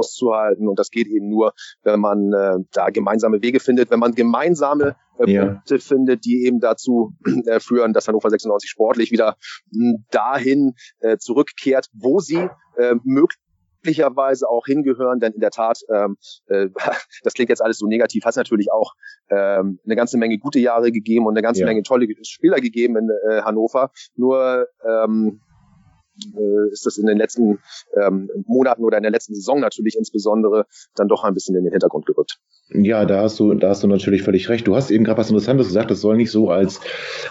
auszuhalten. Und das geht eben nur, wenn man äh, da gemeinsame Wege findet, wenn man gemeinsame äh, ja. Punkte findet, die eben dazu [CLEARS THROAT] äh, führen, dass Hannover 96 sportlich wieder äh, dahin äh, zurückkehrt, wo sie äh, möglicherweise auch hingehören, denn in der Tat, ähm, äh, [LAUGHS] das klingt jetzt alles so negativ, hat es natürlich auch ähm, eine ganze Menge gute Jahre gegeben und eine ganze ja. Menge tolle Spieler gegeben in äh, Hannover. Nur ähm, äh, ist das in den letzten ähm, Monaten oder in der letzten Saison natürlich insbesondere dann doch ein bisschen in den Hintergrund gerückt. Ja, da hast du, da hast du natürlich völlig recht. Du hast eben gerade was Interessantes gesagt. Das soll nicht so als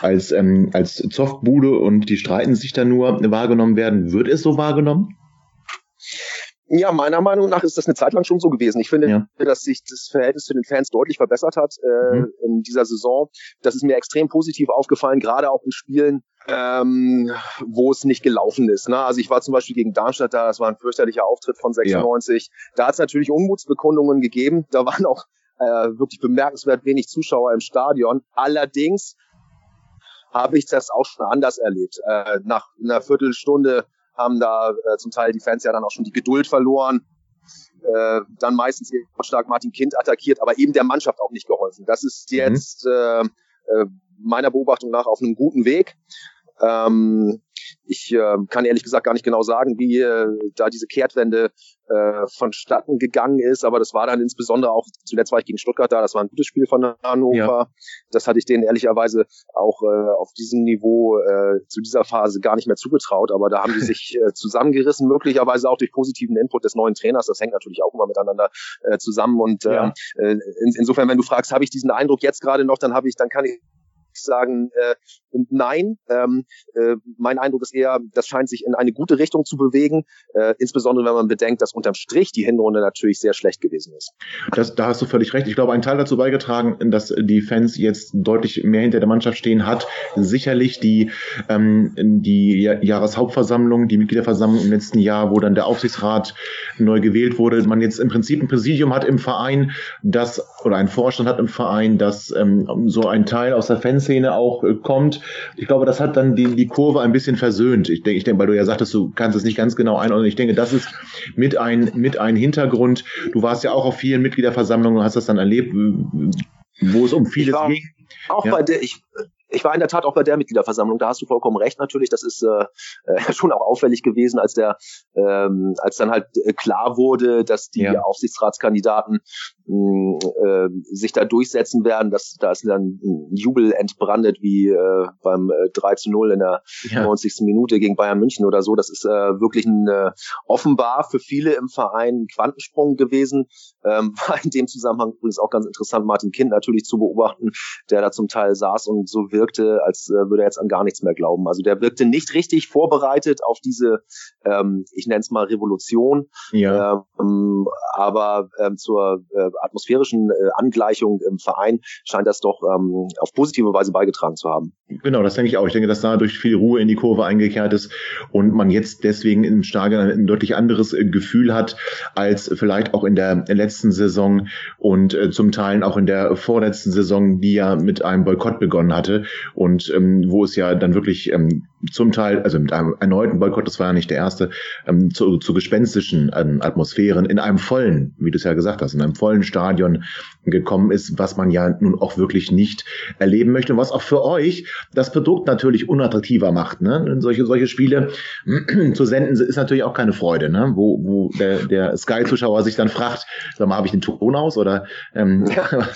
als ähm, als Zoffbude und die streiten sich da nur wahrgenommen werden. Wird es so wahrgenommen? Ja, meiner Meinung nach ist das eine Zeit lang schon so gewesen. Ich finde, ja. dass sich das Verhältnis zu den Fans deutlich verbessert hat äh, mhm. in dieser Saison. Das ist mir extrem positiv aufgefallen, gerade auch in Spielen, ähm, wo es nicht gelaufen ist. Ne? Also ich war zum Beispiel gegen Darmstadt da, das war ein fürchterlicher Auftritt von 96. Ja. Da hat es natürlich Unmutsbekundungen gegeben. Da waren auch äh, wirklich bemerkenswert wenig Zuschauer im Stadion. Allerdings habe ich das auch schon anders erlebt. Äh, nach einer Viertelstunde haben da äh, zum Teil die Fans ja dann auch schon die Geduld verloren. Äh, dann meistens stark Martin Kind attackiert, aber eben der Mannschaft auch nicht geholfen. Das ist mhm. jetzt mhm. äh, äh, meiner Beobachtung nach auf einem guten Weg. Ähm, ich äh, kann ehrlich gesagt gar nicht genau sagen, wie äh, da diese Kehrtwende äh, vonstatten gegangen ist, aber das war dann insbesondere auch, zuletzt war ich gegen Stuttgart da, das war ein gutes Spiel von Hannover. Ja. Das hatte ich denen ehrlicherweise auch äh, auf diesem Niveau äh, zu dieser Phase gar nicht mehr zugetraut, aber da haben die [LAUGHS] sich äh, zusammengerissen, möglicherweise auch durch positiven Input des neuen Trainers. Das hängt natürlich auch immer miteinander äh, zusammen und ja. äh, in, insofern, wenn du fragst, habe ich diesen Eindruck jetzt gerade noch, dann habe ich, dann kann ich sagen äh, nein. Ähm, äh, mein Eindruck ist eher, das scheint sich in eine gute Richtung zu bewegen, äh, insbesondere wenn man bedenkt, dass unterm Strich die Hinrunde natürlich sehr schlecht gewesen ist. Das, da hast du völlig recht. Ich glaube, ein Teil dazu beigetragen, dass die Fans jetzt deutlich mehr hinter der Mannschaft stehen, hat sicherlich die, ähm, die Jahreshauptversammlung, die Mitgliederversammlung im letzten Jahr, wo dann der Aufsichtsrat neu gewählt wurde. Man jetzt im Prinzip ein Präsidium hat im Verein, das oder ein Vorstand hat im Verein, dass ähm, so ein Teil aus der Fans Szene auch äh, kommt. Ich glaube, das hat dann die, die Kurve ein bisschen versöhnt. Ich denke, ich denke, weil du ja sagtest, du kannst es nicht ganz genau einordnen. Ich denke, das ist mit ein, mit ein Hintergrund. Du warst ja auch auf vielen Mitgliederversammlungen, hast das dann erlebt, wo es um vieles ging. Auch ja. bei der, ich, ich war in der Tat auch bei der Mitgliederversammlung, da hast du vollkommen recht natürlich, das ist äh, äh [LAUGHS] schon auch auffällig gewesen, als der ähm, als dann halt äh, klar wurde, dass die ja. Aufsichtsratskandidaten äh, sich da durchsetzen werden, dass da ist dann ein Jubel entbrandet wie äh, beim äh, 3 zu 0 in der ja. 90. Minute gegen Bayern München oder so. Das ist äh, wirklich ein äh, offenbar für viele im Verein Quantensprung gewesen. Ähm, [LAUGHS] war in dem Zusammenhang übrigens auch ganz interessant, Martin Kind natürlich zu beobachten, der da zum Teil saß und so wirkte, als äh, würde er jetzt an gar nichts mehr glauben. Also der wirkte nicht richtig vorbereitet auf diese, ähm, ich nenne es mal Revolution, ja. ähm, aber ähm, zur äh, atmosphärischen äh, Angleichung im Verein scheint das doch ähm, auf positive Weise beigetragen zu haben. Genau, das denke ich auch. Ich denke, dass dadurch viel Ruhe in die Kurve eingekehrt ist und man jetzt deswegen im Stadion ein deutlich anderes äh, Gefühl hat als vielleicht auch in der letzten Saison und äh, zum Teil auch in der vorletzten Saison, die ja mit einem Boykott begonnen hatte und ähm, wo es ja dann wirklich ähm, zum Teil, also mit einem erneuten Boykott, das war ja nicht der erste, ähm, zu, zu gespenstischen ähm, Atmosphären in einem vollen, wie du es ja gesagt hast, in einem vollen Stadion gekommen ist, was man ja nun auch wirklich nicht erleben möchte und was auch für euch das Produkt natürlich unattraktiver macht. Ne? Solche, solche Spiele [CLEARS THROAT] zu senden ist natürlich auch keine Freude, ne? wo, wo der, der Sky-Zuschauer sich dann fragt, sag mal, habe ich den Ton aus oder ähm, [LAUGHS] ja. [LAUGHS]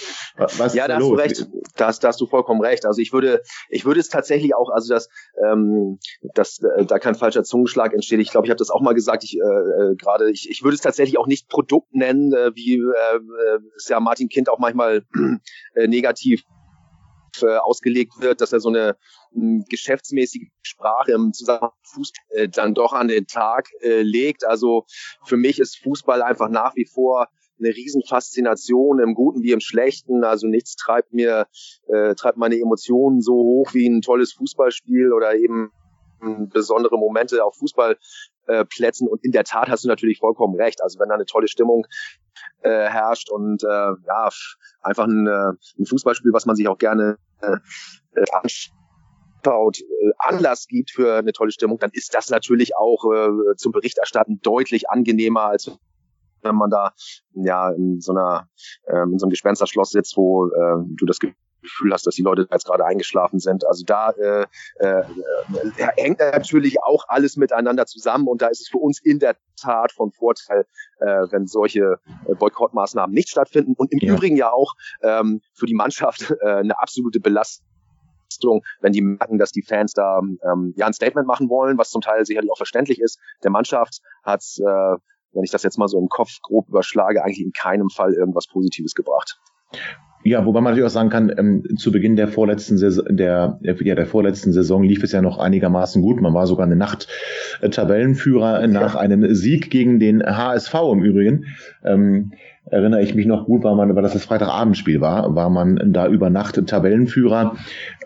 was Ja, da hast los? du recht, da hast, da hast du vollkommen recht. Also ich würde, ich würde es tatsächlich auch, also das ähm, ähm, dass äh, da kein falscher Zungenschlag entsteht. Ich glaube, ich habe das auch mal gesagt. Ich äh, äh, gerade, ich, ich würde es tatsächlich auch nicht Produkt nennen, äh, wie äh, äh ist ja Martin Kind auch manchmal äh, negativ äh, ausgelegt wird, dass er so eine äh, geschäftsmäßige Sprache im Zusammenhang Fußball äh, dann doch an den Tag äh, legt. Also für mich ist Fußball einfach nach wie vor eine Riesenfaszination im Guten wie im Schlechten. Also nichts treibt mir, äh, treibt meine Emotionen so hoch wie ein tolles Fußballspiel oder eben besondere Momente auf Fußballplätzen äh, und in der Tat hast du natürlich vollkommen recht. Also wenn da eine tolle Stimmung äh, herrscht und äh, ja einfach ein, äh, ein Fußballspiel, was man sich auch gerne äh, anschaut, äh, Anlass gibt für eine tolle Stimmung, dann ist das natürlich auch äh, zum Berichterstatten deutlich angenehmer als wenn man da ja in so einer ähm, in so einem Gespensterschloss sitzt, wo äh, du das Gefühl hast, dass die Leute jetzt gerade eingeschlafen sind. Also da äh, äh, hängt natürlich auch alles miteinander zusammen und da ist es für uns in der Tat von Vorteil, äh, wenn solche äh, Boykottmaßnahmen nicht stattfinden und im ja. Übrigen ja auch ähm, für die Mannschaft [LAUGHS] äh, eine absolute Belastung wenn die merken, dass die Fans da ähm, ja ein Statement machen wollen, was zum Teil sicherlich auch verständlich ist. Der Mannschaft hat, äh, wenn ich das jetzt mal so im Kopf grob überschlage, eigentlich in keinem Fall irgendwas Positives gebracht. Ja, wobei man natürlich auch sagen kann, ähm, zu Beginn der vorletzten Saison, der, ja, der vorletzten Saison lief es ja noch einigermaßen gut. Man war sogar eine Nacht äh, Tabellenführer nach einem Sieg gegen den HSV im Übrigen. Ähm, erinnere ich mich noch gut, weil man, weil das das Freitagabendspiel war, war man da über Nacht Tabellenführer.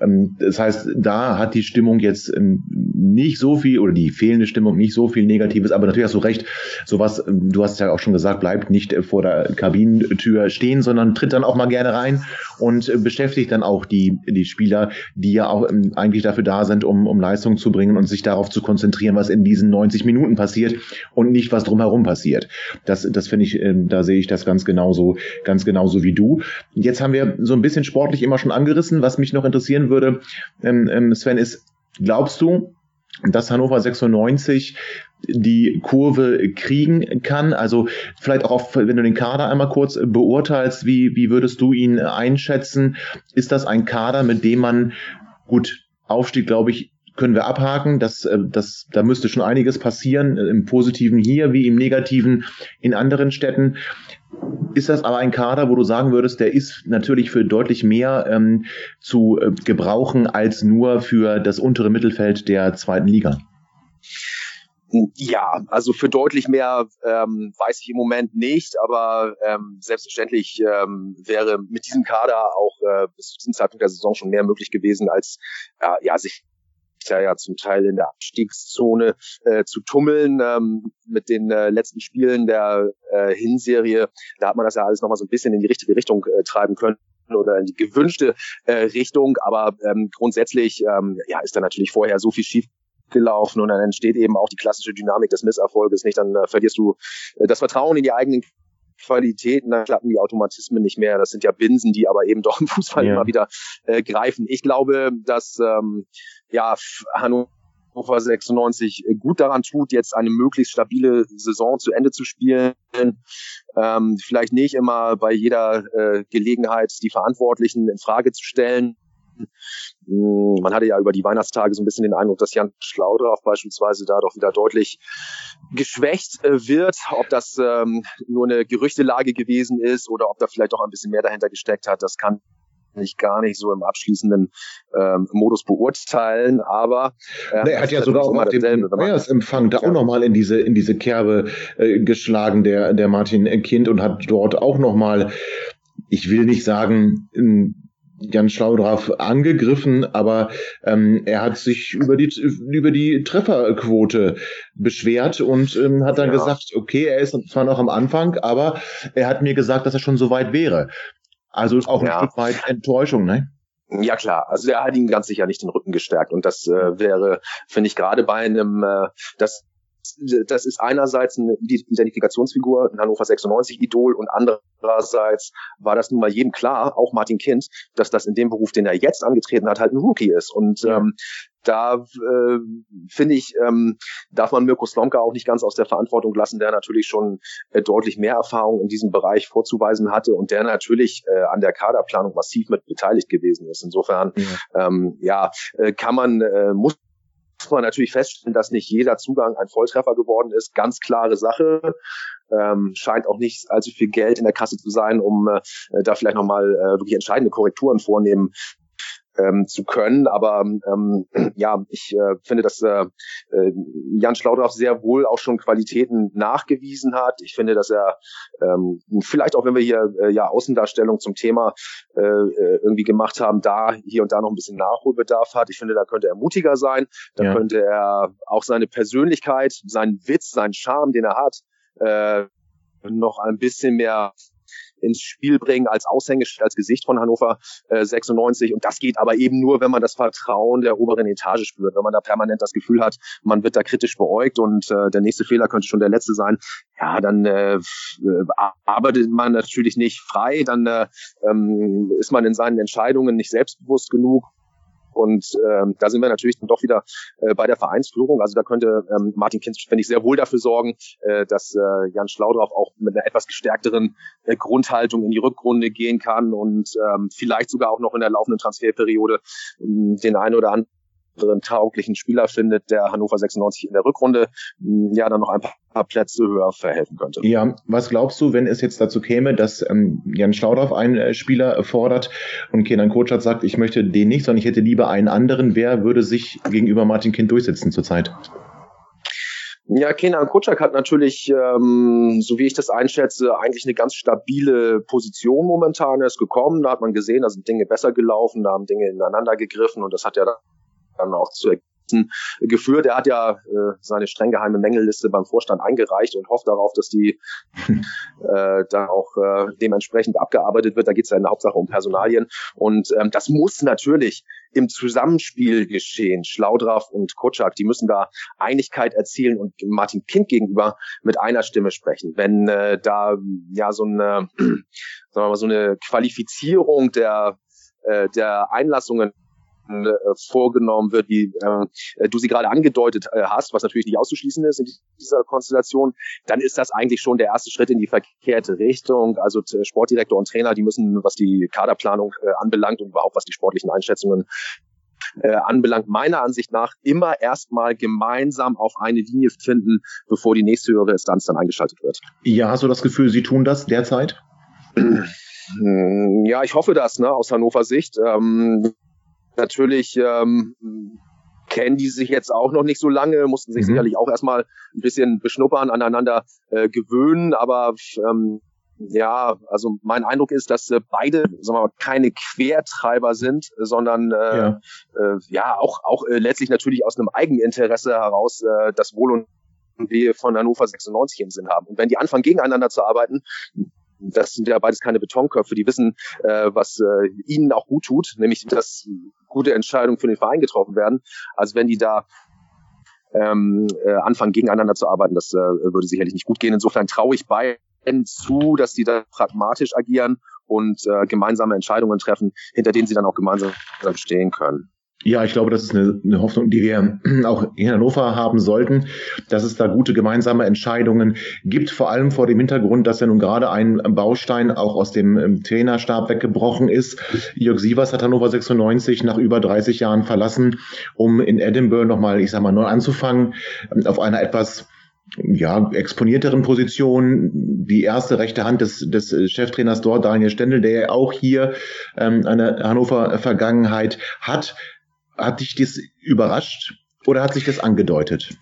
Ähm, das heißt, da hat die Stimmung jetzt ähm, nicht so viel oder die fehlende Stimmung nicht so viel Negatives, aber natürlich hast du recht, sowas, ähm, du hast ja auch schon gesagt, bleibt nicht vor der Kabinentür stehen, sondern tritt dann auch mal gerne rein und äh, beschäftigt dann auch die, die Spieler, die ja auch eigentlich dafür da sind, um, um Leistung zu bringen und sich darauf zu konzentrieren, was in diesen 90 Minuten passiert und nicht, was drumherum passiert. Das, das finde ich, da sehe ich das ganz genauso, ganz genauso wie du. Jetzt haben wir so ein bisschen sportlich immer schon angerissen. Was mich noch interessieren würde, ähm, ähm, Sven, ist, glaubst du, dass Hannover 96 die Kurve kriegen kann. Also vielleicht auch, auf, wenn du den Kader einmal kurz beurteilst, wie, wie würdest du ihn einschätzen? Ist das ein Kader, mit dem man, gut, Aufstieg, glaube ich, können wir abhaken. Das, äh, das, da müsste schon einiges passieren, äh, im Positiven hier wie im Negativen in anderen Städten. Ist das aber ein Kader, wo du sagen würdest, der ist natürlich für deutlich mehr ähm, zu äh, gebrauchen als nur für das untere Mittelfeld der zweiten Liga? Ja, also für deutlich mehr ähm, weiß ich im Moment nicht, aber ähm, selbstverständlich ähm, wäre mit diesem Kader auch äh, bis zu diesem Zeitpunkt der Saison schon mehr möglich gewesen, als äh, ja sich ja ja zum Teil in der Abstiegszone äh, zu tummeln ähm, mit den äh, letzten Spielen der äh, Hinserie. Da hat man das ja alles nochmal so ein bisschen in die richtige Richtung äh, treiben können oder in die gewünschte äh, Richtung. Aber ähm, grundsätzlich ähm, ja, ist da natürlich vorher so viel schief gelaufen und dann entsteht eben auch die klassische Dynamik des Misserfolges nicht. Dann äh, verlierst du äh, das Vertrauen in die eigenen Qualitäten, dann klappen die Automatismen nicht mehr. Das sind ja Binsen, die aber eben doch im Fußball ja. immer wieder äh, greifen. Ich glaube, dass ähm, ja Hannover 96 gut daran tut, jetzt eine möglichst stabile Saison zu Ende zu spielen. Ähm, vielleicht nicht immer bei jeder äh, Gelegenheit die Verantwortlichen in Frage zu stellen. Hm, man hatte ja über die Weihnachtstage so ein bisschen den Eindruck, dass Jan Schlaudraff beispielsweise da doch wieder deutlich geschwächt äh, wird. Ob das ähm, nur eine Gerüchtelage gewesen ist oder ob da vielleicht auch ein bisschen mehr dahinter gesteckt hat, das kann ich gar nicht so im abschließenden ähm, Modus beurteilen, aber äh, er hat ja sogar auch auf dem Neujahrsempfang da ja. auch nochmal in diese in diese Kerbe äh, geschlagen, der der Martin Kind und hat dort auch nochmal, ich will nicht sagen, Jan Schlaudraff angegriffen, aber ähm, er hat sich über die über die Trefferquote beschwert und ähm, hat dann ja. gesagt, okay, er ist zwar noch am Anfang, aber er hat mir gesagt, dass er schon so weit wäre. Also auch ein ja. Stück weit Enttäuschung, ne? Ja klar, also er hat ihm ganz sicher nicht den Rücken gestärkt und das äh, wäre, finde ich, gerade bei einem, äh, das das ist einerseits eine Identifikationsfigur, ein Hannover 96 Idol und andererseits war das nun mal jedem klar, auch Martin Kind, dass das in dem Beruf, den er jetzt angetreten hat, halt ein Rookie ist. Und ja. ähm, da äh, finde ich, ähm, darf man Mirko Slomka auch nicht ganz aus der Verantwortung lassen, der natürlich schon äh, deutlich mehr Erfahrung in diesem Bereich vorzuweisen hatte und der natürlich äh, an der Kaderplanung massiv mit beteiligt gewesen ist. Insofern, ja, ähm, ja äh, kann man, äh, muss muss man natürlich feststellen, dass nicht jeder Zugang ein Volltreffer geworden ist. Ganz klare Sache. Ähm, scheint auch nicht allzu viel Geld in der Kasse zu sein, um äh, da vielleicht nochmal äh, wirklich entscheidende Korrekturen vornehmen ähm, zu können. Aber ähm, [CLEARS THROAT] ja, ich äh, finde, dass äh, äh, Jan Schlaudraff sehr wohl auch schon Qualitäten nachgewiesen hat. Ich finde, dass er ähm, vielleicht auch, wenn wir hier äh, ja Außendarstellung zum Thema äh, äh, irgendwie gemacht haben, da hier und da noch ein bisschen Nachholbedarf hat. Ich finde, da könnte er mutiger sein. Da ja. könnte er auch seine Persönlichkeit, seinen Witz, seinen Charme, den er hat, äh, noch ein bisschen mehr ins Spiel bringen als Aushängeschild, als Gesicht von Hannover äh, 96. Und das geht aber eben nur, wenn man das Vertrauen der oberen Etage spürt, wenn man da permanent das Gefühl hat, man wird da kritisch beäugt und äh, der nächste Fehler könnte schon der letzte sein. Ja, dann äh, äh arbeitet man natürlich nicht frei, dann äh, ähm, ist man in seinen Entscheidungen nicht selbstbewusst genug und ähm, da sind wir natürlich dann doch wieder äh, bei der Vereinsführung. Also da könnte ähm, Martin Kinz, finde ich, sehr wohl dafür sorgen, äh, dass äh, Jan Schlaudraff auch mit einer etwas gestärkteren äh, Grundhaltung in die Rückrunde gehen kann und ähm, vielleicht sogar auch noch in der laufenden Transferperiode ähm, den einen oder anderen tauglichen Spieler findet, der Hannover 96 in der Rückrunde hm, ja dann noch ein paar Plätze höher verhelfen könnte. Ja, was glaubst du, wenn es jetzt dazu käme, dass ähm, Jan Schlaudorf einen äh, Spieler fordert und Kenan Kotschat sagt, ich möchte den nicht, sondern ich hätte lieber einen anderen, wer würde sich gegenüber Martin Kind durchsetzen zurzeit? Ja, Kenan Kutschak hat natürlich, ähm, so wie ich das einschätze, eigentlich eine ganz stabile Position momentan. Er ist gekommen, da hat man gesehen, da sind Dinge besser gelaufen, da haben Dinge ineinander gegriffen und das hat ja dann auch zu geführt. Er hat ja äh, seine streng geheime Mängelliste beim Vorstand eingereicht und hofft darauf, dass die [LAUGHS] äh, dann auch äh, dementsprechend abgearbeitet wird. Da geht es ja in der Hauptsache um Personalien. Und ähm, das muss natürlich im Zusammenspiel geschehen. Schlaudraff und Kotschak, die müssen da Einigkeit erzielen und Martin Kind gegenüber mit einer Stimme sprechen. Wenn äh, da ja so eine, [CLEARS THROAT] sagen wir mal, so eine Qualifizierung der, äh, der Einlassungen äh, vorgenommen wird, wie äh, du sie gerade angedeutet äh, hast, was natürlich nicht auszuschließen ist in dieser Konstellation, dann ist das eigentlich schon der erste Schritt in die verkehrte Richtung. Also Sportdirektor und Trainer, die müssen, was die Kaderplanung äh, anbelangt und überhaupt was die sportlichen Einschätzungen äh, anbelangt, meiner Ansicht nach immer erstmal gemeinsam auf eine Linie finden, bevor die nächste höhere Instanz dann eingeschaltet wird. Ja, hast du das Gefühl, sie tun das derzeit? Ja, ich hoffe das, ne, aus Hannover Sicht. Ähm, Natürlich ähm, kennen die sich jetzt auch noch nicht so lange, mussten sich mhm. sicherlich auch erstmal ein bisschen beschnuppern, aneinander äh, gewöhnen, aber ähm, ja, also mein Eindruck ist, dass äh, beide sagen wir mal, keine Quertreiber sind, sondern äh, ja. Äh, ja auch auch äh, letztlich natürlich aus einem Eigeninteresse heraus äh, das Wohl und Wehe von Hannover 96 im Sinn haben. Und wenn die anfangen, gegeneinander zu arbeiten, das sind ja beides keine Betonköpfe, die wissen, äh, was äh, ihnen auch gut tut, nämlich dass gute Entscheidungen für den Verein getroffen werden. Also wenn die da ähm, äh, anfangen, gegeneinander zu arbeiten, das äh, würde sicherlich nicht gut gehen. Insofern traue ich beiden zu, dass die da pragmatisch agieren und äh, gemeinsame Entscheidungen treffen, hinter denen sie dann auch gemeinsam stehen können. Ja, ich glaube, das ist eine, eine, Hoffnung, die wir [CLEARS THROAT] auch in Hannover haben sollten, dass es da gute gemeinsame Entscheidungen gibt, vor allem vor dem Hintergrund, dass ja nun gerade ein Baustein auch aus dem ähm, Trainerstab weggebrochen ist. Jörg Sievers hat Hannover 96 nach über 30 Jahren verlassen, um in Edinburgh nochmal, ich sag mal, neu anzufangen, ähm, auf einer etwas ja, exponierteren Position, die erste rechte Hand des, des Cheftrainers dort, Daniel Stendel, der ja auch hier ähm, eine Hannover-Vergangenheit hat. Hat dich das überrascht oder hat sich das angedeutet?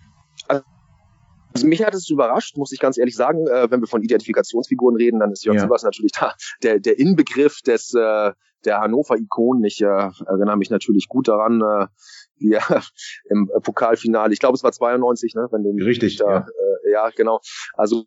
Also mich hat es überrascht, muss ich ganz ehrlich sagen. Äh, wenn wir von Identifikationsfiguren reden, dann ist Jörg ja. Sievers natürlich da der, der Inbegriff des äh, der Hannover-Ikonen. Ich äh, erinnere mich natürlich gut daran, äh, wie er im Pokalfinale, ich glaube es war 92, ne, wenn du Richtig, da, ja. Äh, ja, genau. Also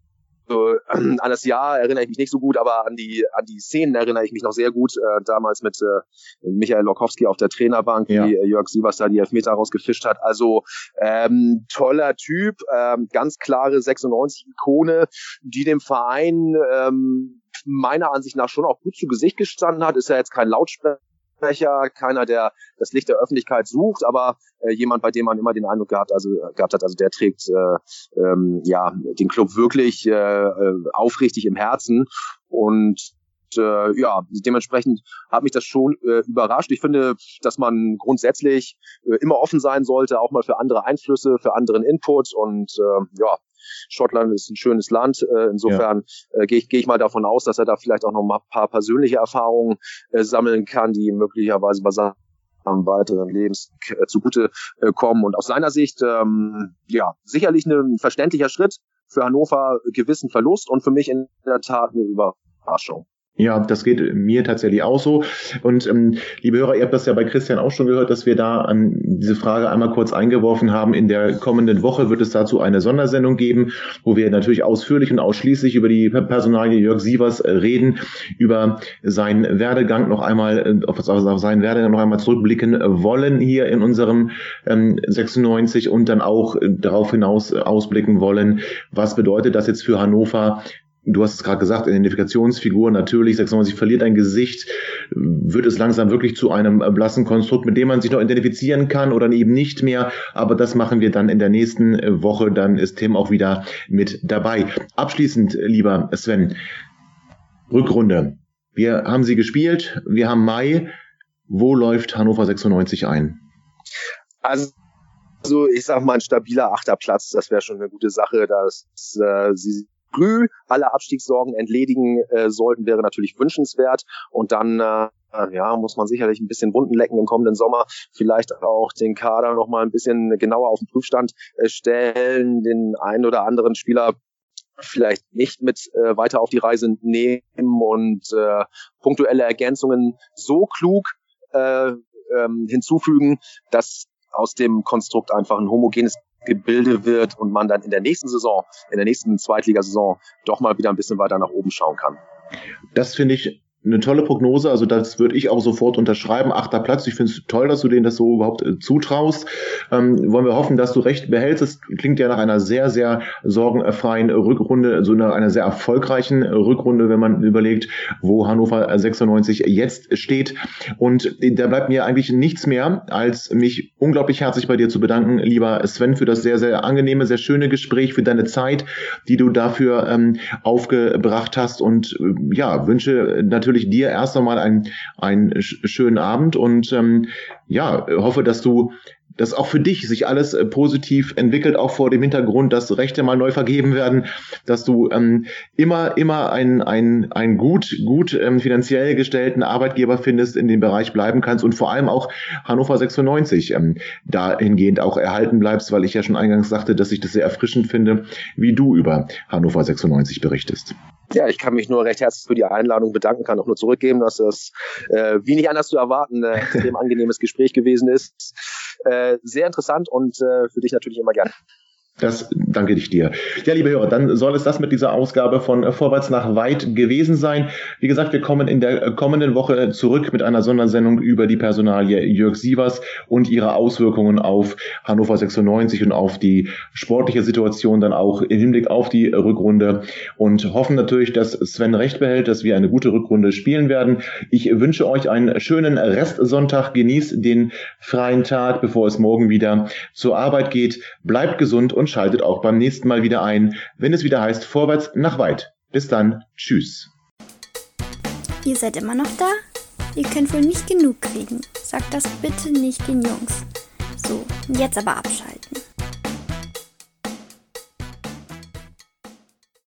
äh, [CLEARS THROAT] an das Jahr erinnere ich mich nicht so gut, aber an die an die Szenen erinnere ich mich noch sehr gut. Äh, damals mit äh, Michael Lokowski auf der Trainerbank, ja. wie äh, Jörg Sievers da die Elfmeter rausgefischt hat. Also ähm, toller Typ, ähm, ganz klare 96-Ikone, die dem Verein ähm, meiner Ansicht nach schon auch gut zu Gesicht gestanden hat. Ist ja jetzt kein Lautsprecher Sprecher, keiner, der das Licht der Öffentlichkeit sucht, aber äh, jemand, bei dem man immer den Eindruck gehabt, also gehabt hat, also der trägt äh, ähm, ja den Club wirklich äh, äh aufrichtig im Herzen und äh, ja, dementsprechend hat mich das schon äh, überrascht. Ich finde, dass man grundsätzlich äh, immer offen sein sollte, auch mal für andere Einflüsse, für anderen Input und äh, ja, Schottland ist ein schönes Land. Äh, insofern ja. äh, gehe ich, geh ich mal davon aus, dass er da vielleicht auch noch mal ein paar persönliche Erfahrungen äh, sammeln kann, die möglicherweise bei seinem weiteren Lebens äh, zugute äh, kommen. Und aus seiner Sicht, ähm, ja, sicherlich ein verständlicher Schritt für Hannover, gewissen Verlust und für mich in der Tat eine Überraschung. Ja, das geht mir tatsächlich auch so. Und ähm, liebe Hörer, ihr habt das ja bei Christian auch schon gehört, dass wir da an diese Frage einmal kurz eingeworfen haben. In der kommenden Woche wird es dazu eine Sondersendung geben, wo wir natürlich ausführlich und ausschließlich über die Personalie Jörg Sievers äh, reden, über seinen Werdegang noch einmal, äh, auf, auf seinen Werdegang noch einmal zurückblicken wollen hier in unserem ähm, 96 und dann auch äh, darauf hinaus ausblicken wollen, was bedeutet das jetzt für Hannover du hast es gerade gesagt, Identifikationsfigur natürlich, 96 verliert ein Gesicht, wird es langsam wirklich zu einem blassen Konstrukt, mit dem man sich noch identifizieren kann oder eben nicht mehr. Aber das machen wir dann in der nächsten Woche. Dann ist Tim auch wieder mit dabei. Abschließend, lieber Sven, Rückrunde. Wir haben sie gespielt, wir haben Mai. Wo läuft Hannover 96 ein? Also also ich sag mal ein stabiler achter Platz, das wäre schon eine gute Sache, dass äh, sie früh alle Abstiegssorgen entledigen äh, sollten, wäre natürlich wünschenswert. Und dann äh, ja, muss man sicherlich ein bisschen Wunden lecken im kommenden Sommer, vielleicht auch den Kader noch mal ein bisschen genauer auf den Prüfstand äh, stellen, den einen oder anderen Spieler vielleicht nicht mit äh, weiter auf die Reise nehmen und äh, punktuelle Ergänzungen so klug äh, ähm, hinzufügen, dass aus dem Konstrukt einfach ein homogenes Gebilde wird und man dann in der nächsten Saison, in der nächsten Zweitligasaison doch mal wieder ein bisschen weiter nach oben schauen kann. Das finde ich eine tolle Prognose, also das würde ich auch sofort unterschreiben. Achter Platz, ich finde es toll, dass du denen das so überhaupt äh, zutraust. Ähm, wollen wir hoffen, dass du recht behältst. Es klingt ja nach einer sehr, sehr sorgenfreien Rückrunde, so also nach einer sehr erfolgreichen Rückrunde, wenn man überlegt, wo Hannover 96 jetzt steht. Und da bleibt mir eigentlich nichts mehr, als mich unglaublich herzlich bei dir zu bedanken, lieber Sven, für das sehr, sehr angenehme, sehr schöne Gespräch, für deine Zeit, die du dafür ähm, aufgebracht hast und äh, ja, wünsche natürlich natürlich dir erst einmal einen, einen schönen Abend und ähm, ja, hoffe, dass du dass auch für dich sich alles äh, positiv entwickelt, auch vor dem Hintergrund, dass Rechte mal neu vergeben werden, dass du ähm, immer, immer einen, einen, einen gut, gut ähm, finanziell gestellten Arbeitgeber findest, in dem Bereich bleiben kannst und vor allem auch Hannover 96 ähm, dahingehend auch erhalten bleibst, weil ich ja schon eingangs sagte, dass ich das sehr erfrischend finde, wie du über Hannover 96 berichtest. Ja, ich kann mich nur recht herzlich für die Einladung bedanken, kann auch nur zurückgeben, dass das, äh, wie nicht anders zu erwarten, ein extrem [LAUGHS] angenehmes Gespräch gewesen ist. Äh, sehr interessant und äh, für dich natürlich immer gerne. Das danke ich dir. Ja, liebe Hörer, dann soll es das mit dieser Ausgabe von äh, Vorwärts nach Weit gewesen sein. Wie gesagt, wir kommen in der äh, kommenden Woche zurück mit einer Sondersendung über die Personalie Jörg Sievers und ihre Auswirkungen auf Hannover 96 und auf die sportliche Situation dann auch im Hinblick auf die Rückrunde und hoffen natürlich, dass Sven recht behält, dass wir eine gute Rückrunde spielen werden. Ich wünsche euch einen schönen Restsonntag. Genießt den freien Tag, bevor es morgen wieder zur Arbeit geht. Bleibt gesund schaltet auch beim nächsten Mal wieder ein, wenn es wieder heißt Vorwärts nach weit. Bis dann, tschüss. Ihr seid immer noch da? Ihr könnt wohl nicht genug kriegen. Sagt das bitte nicht den Jungs. So, jetzt aber abschalten.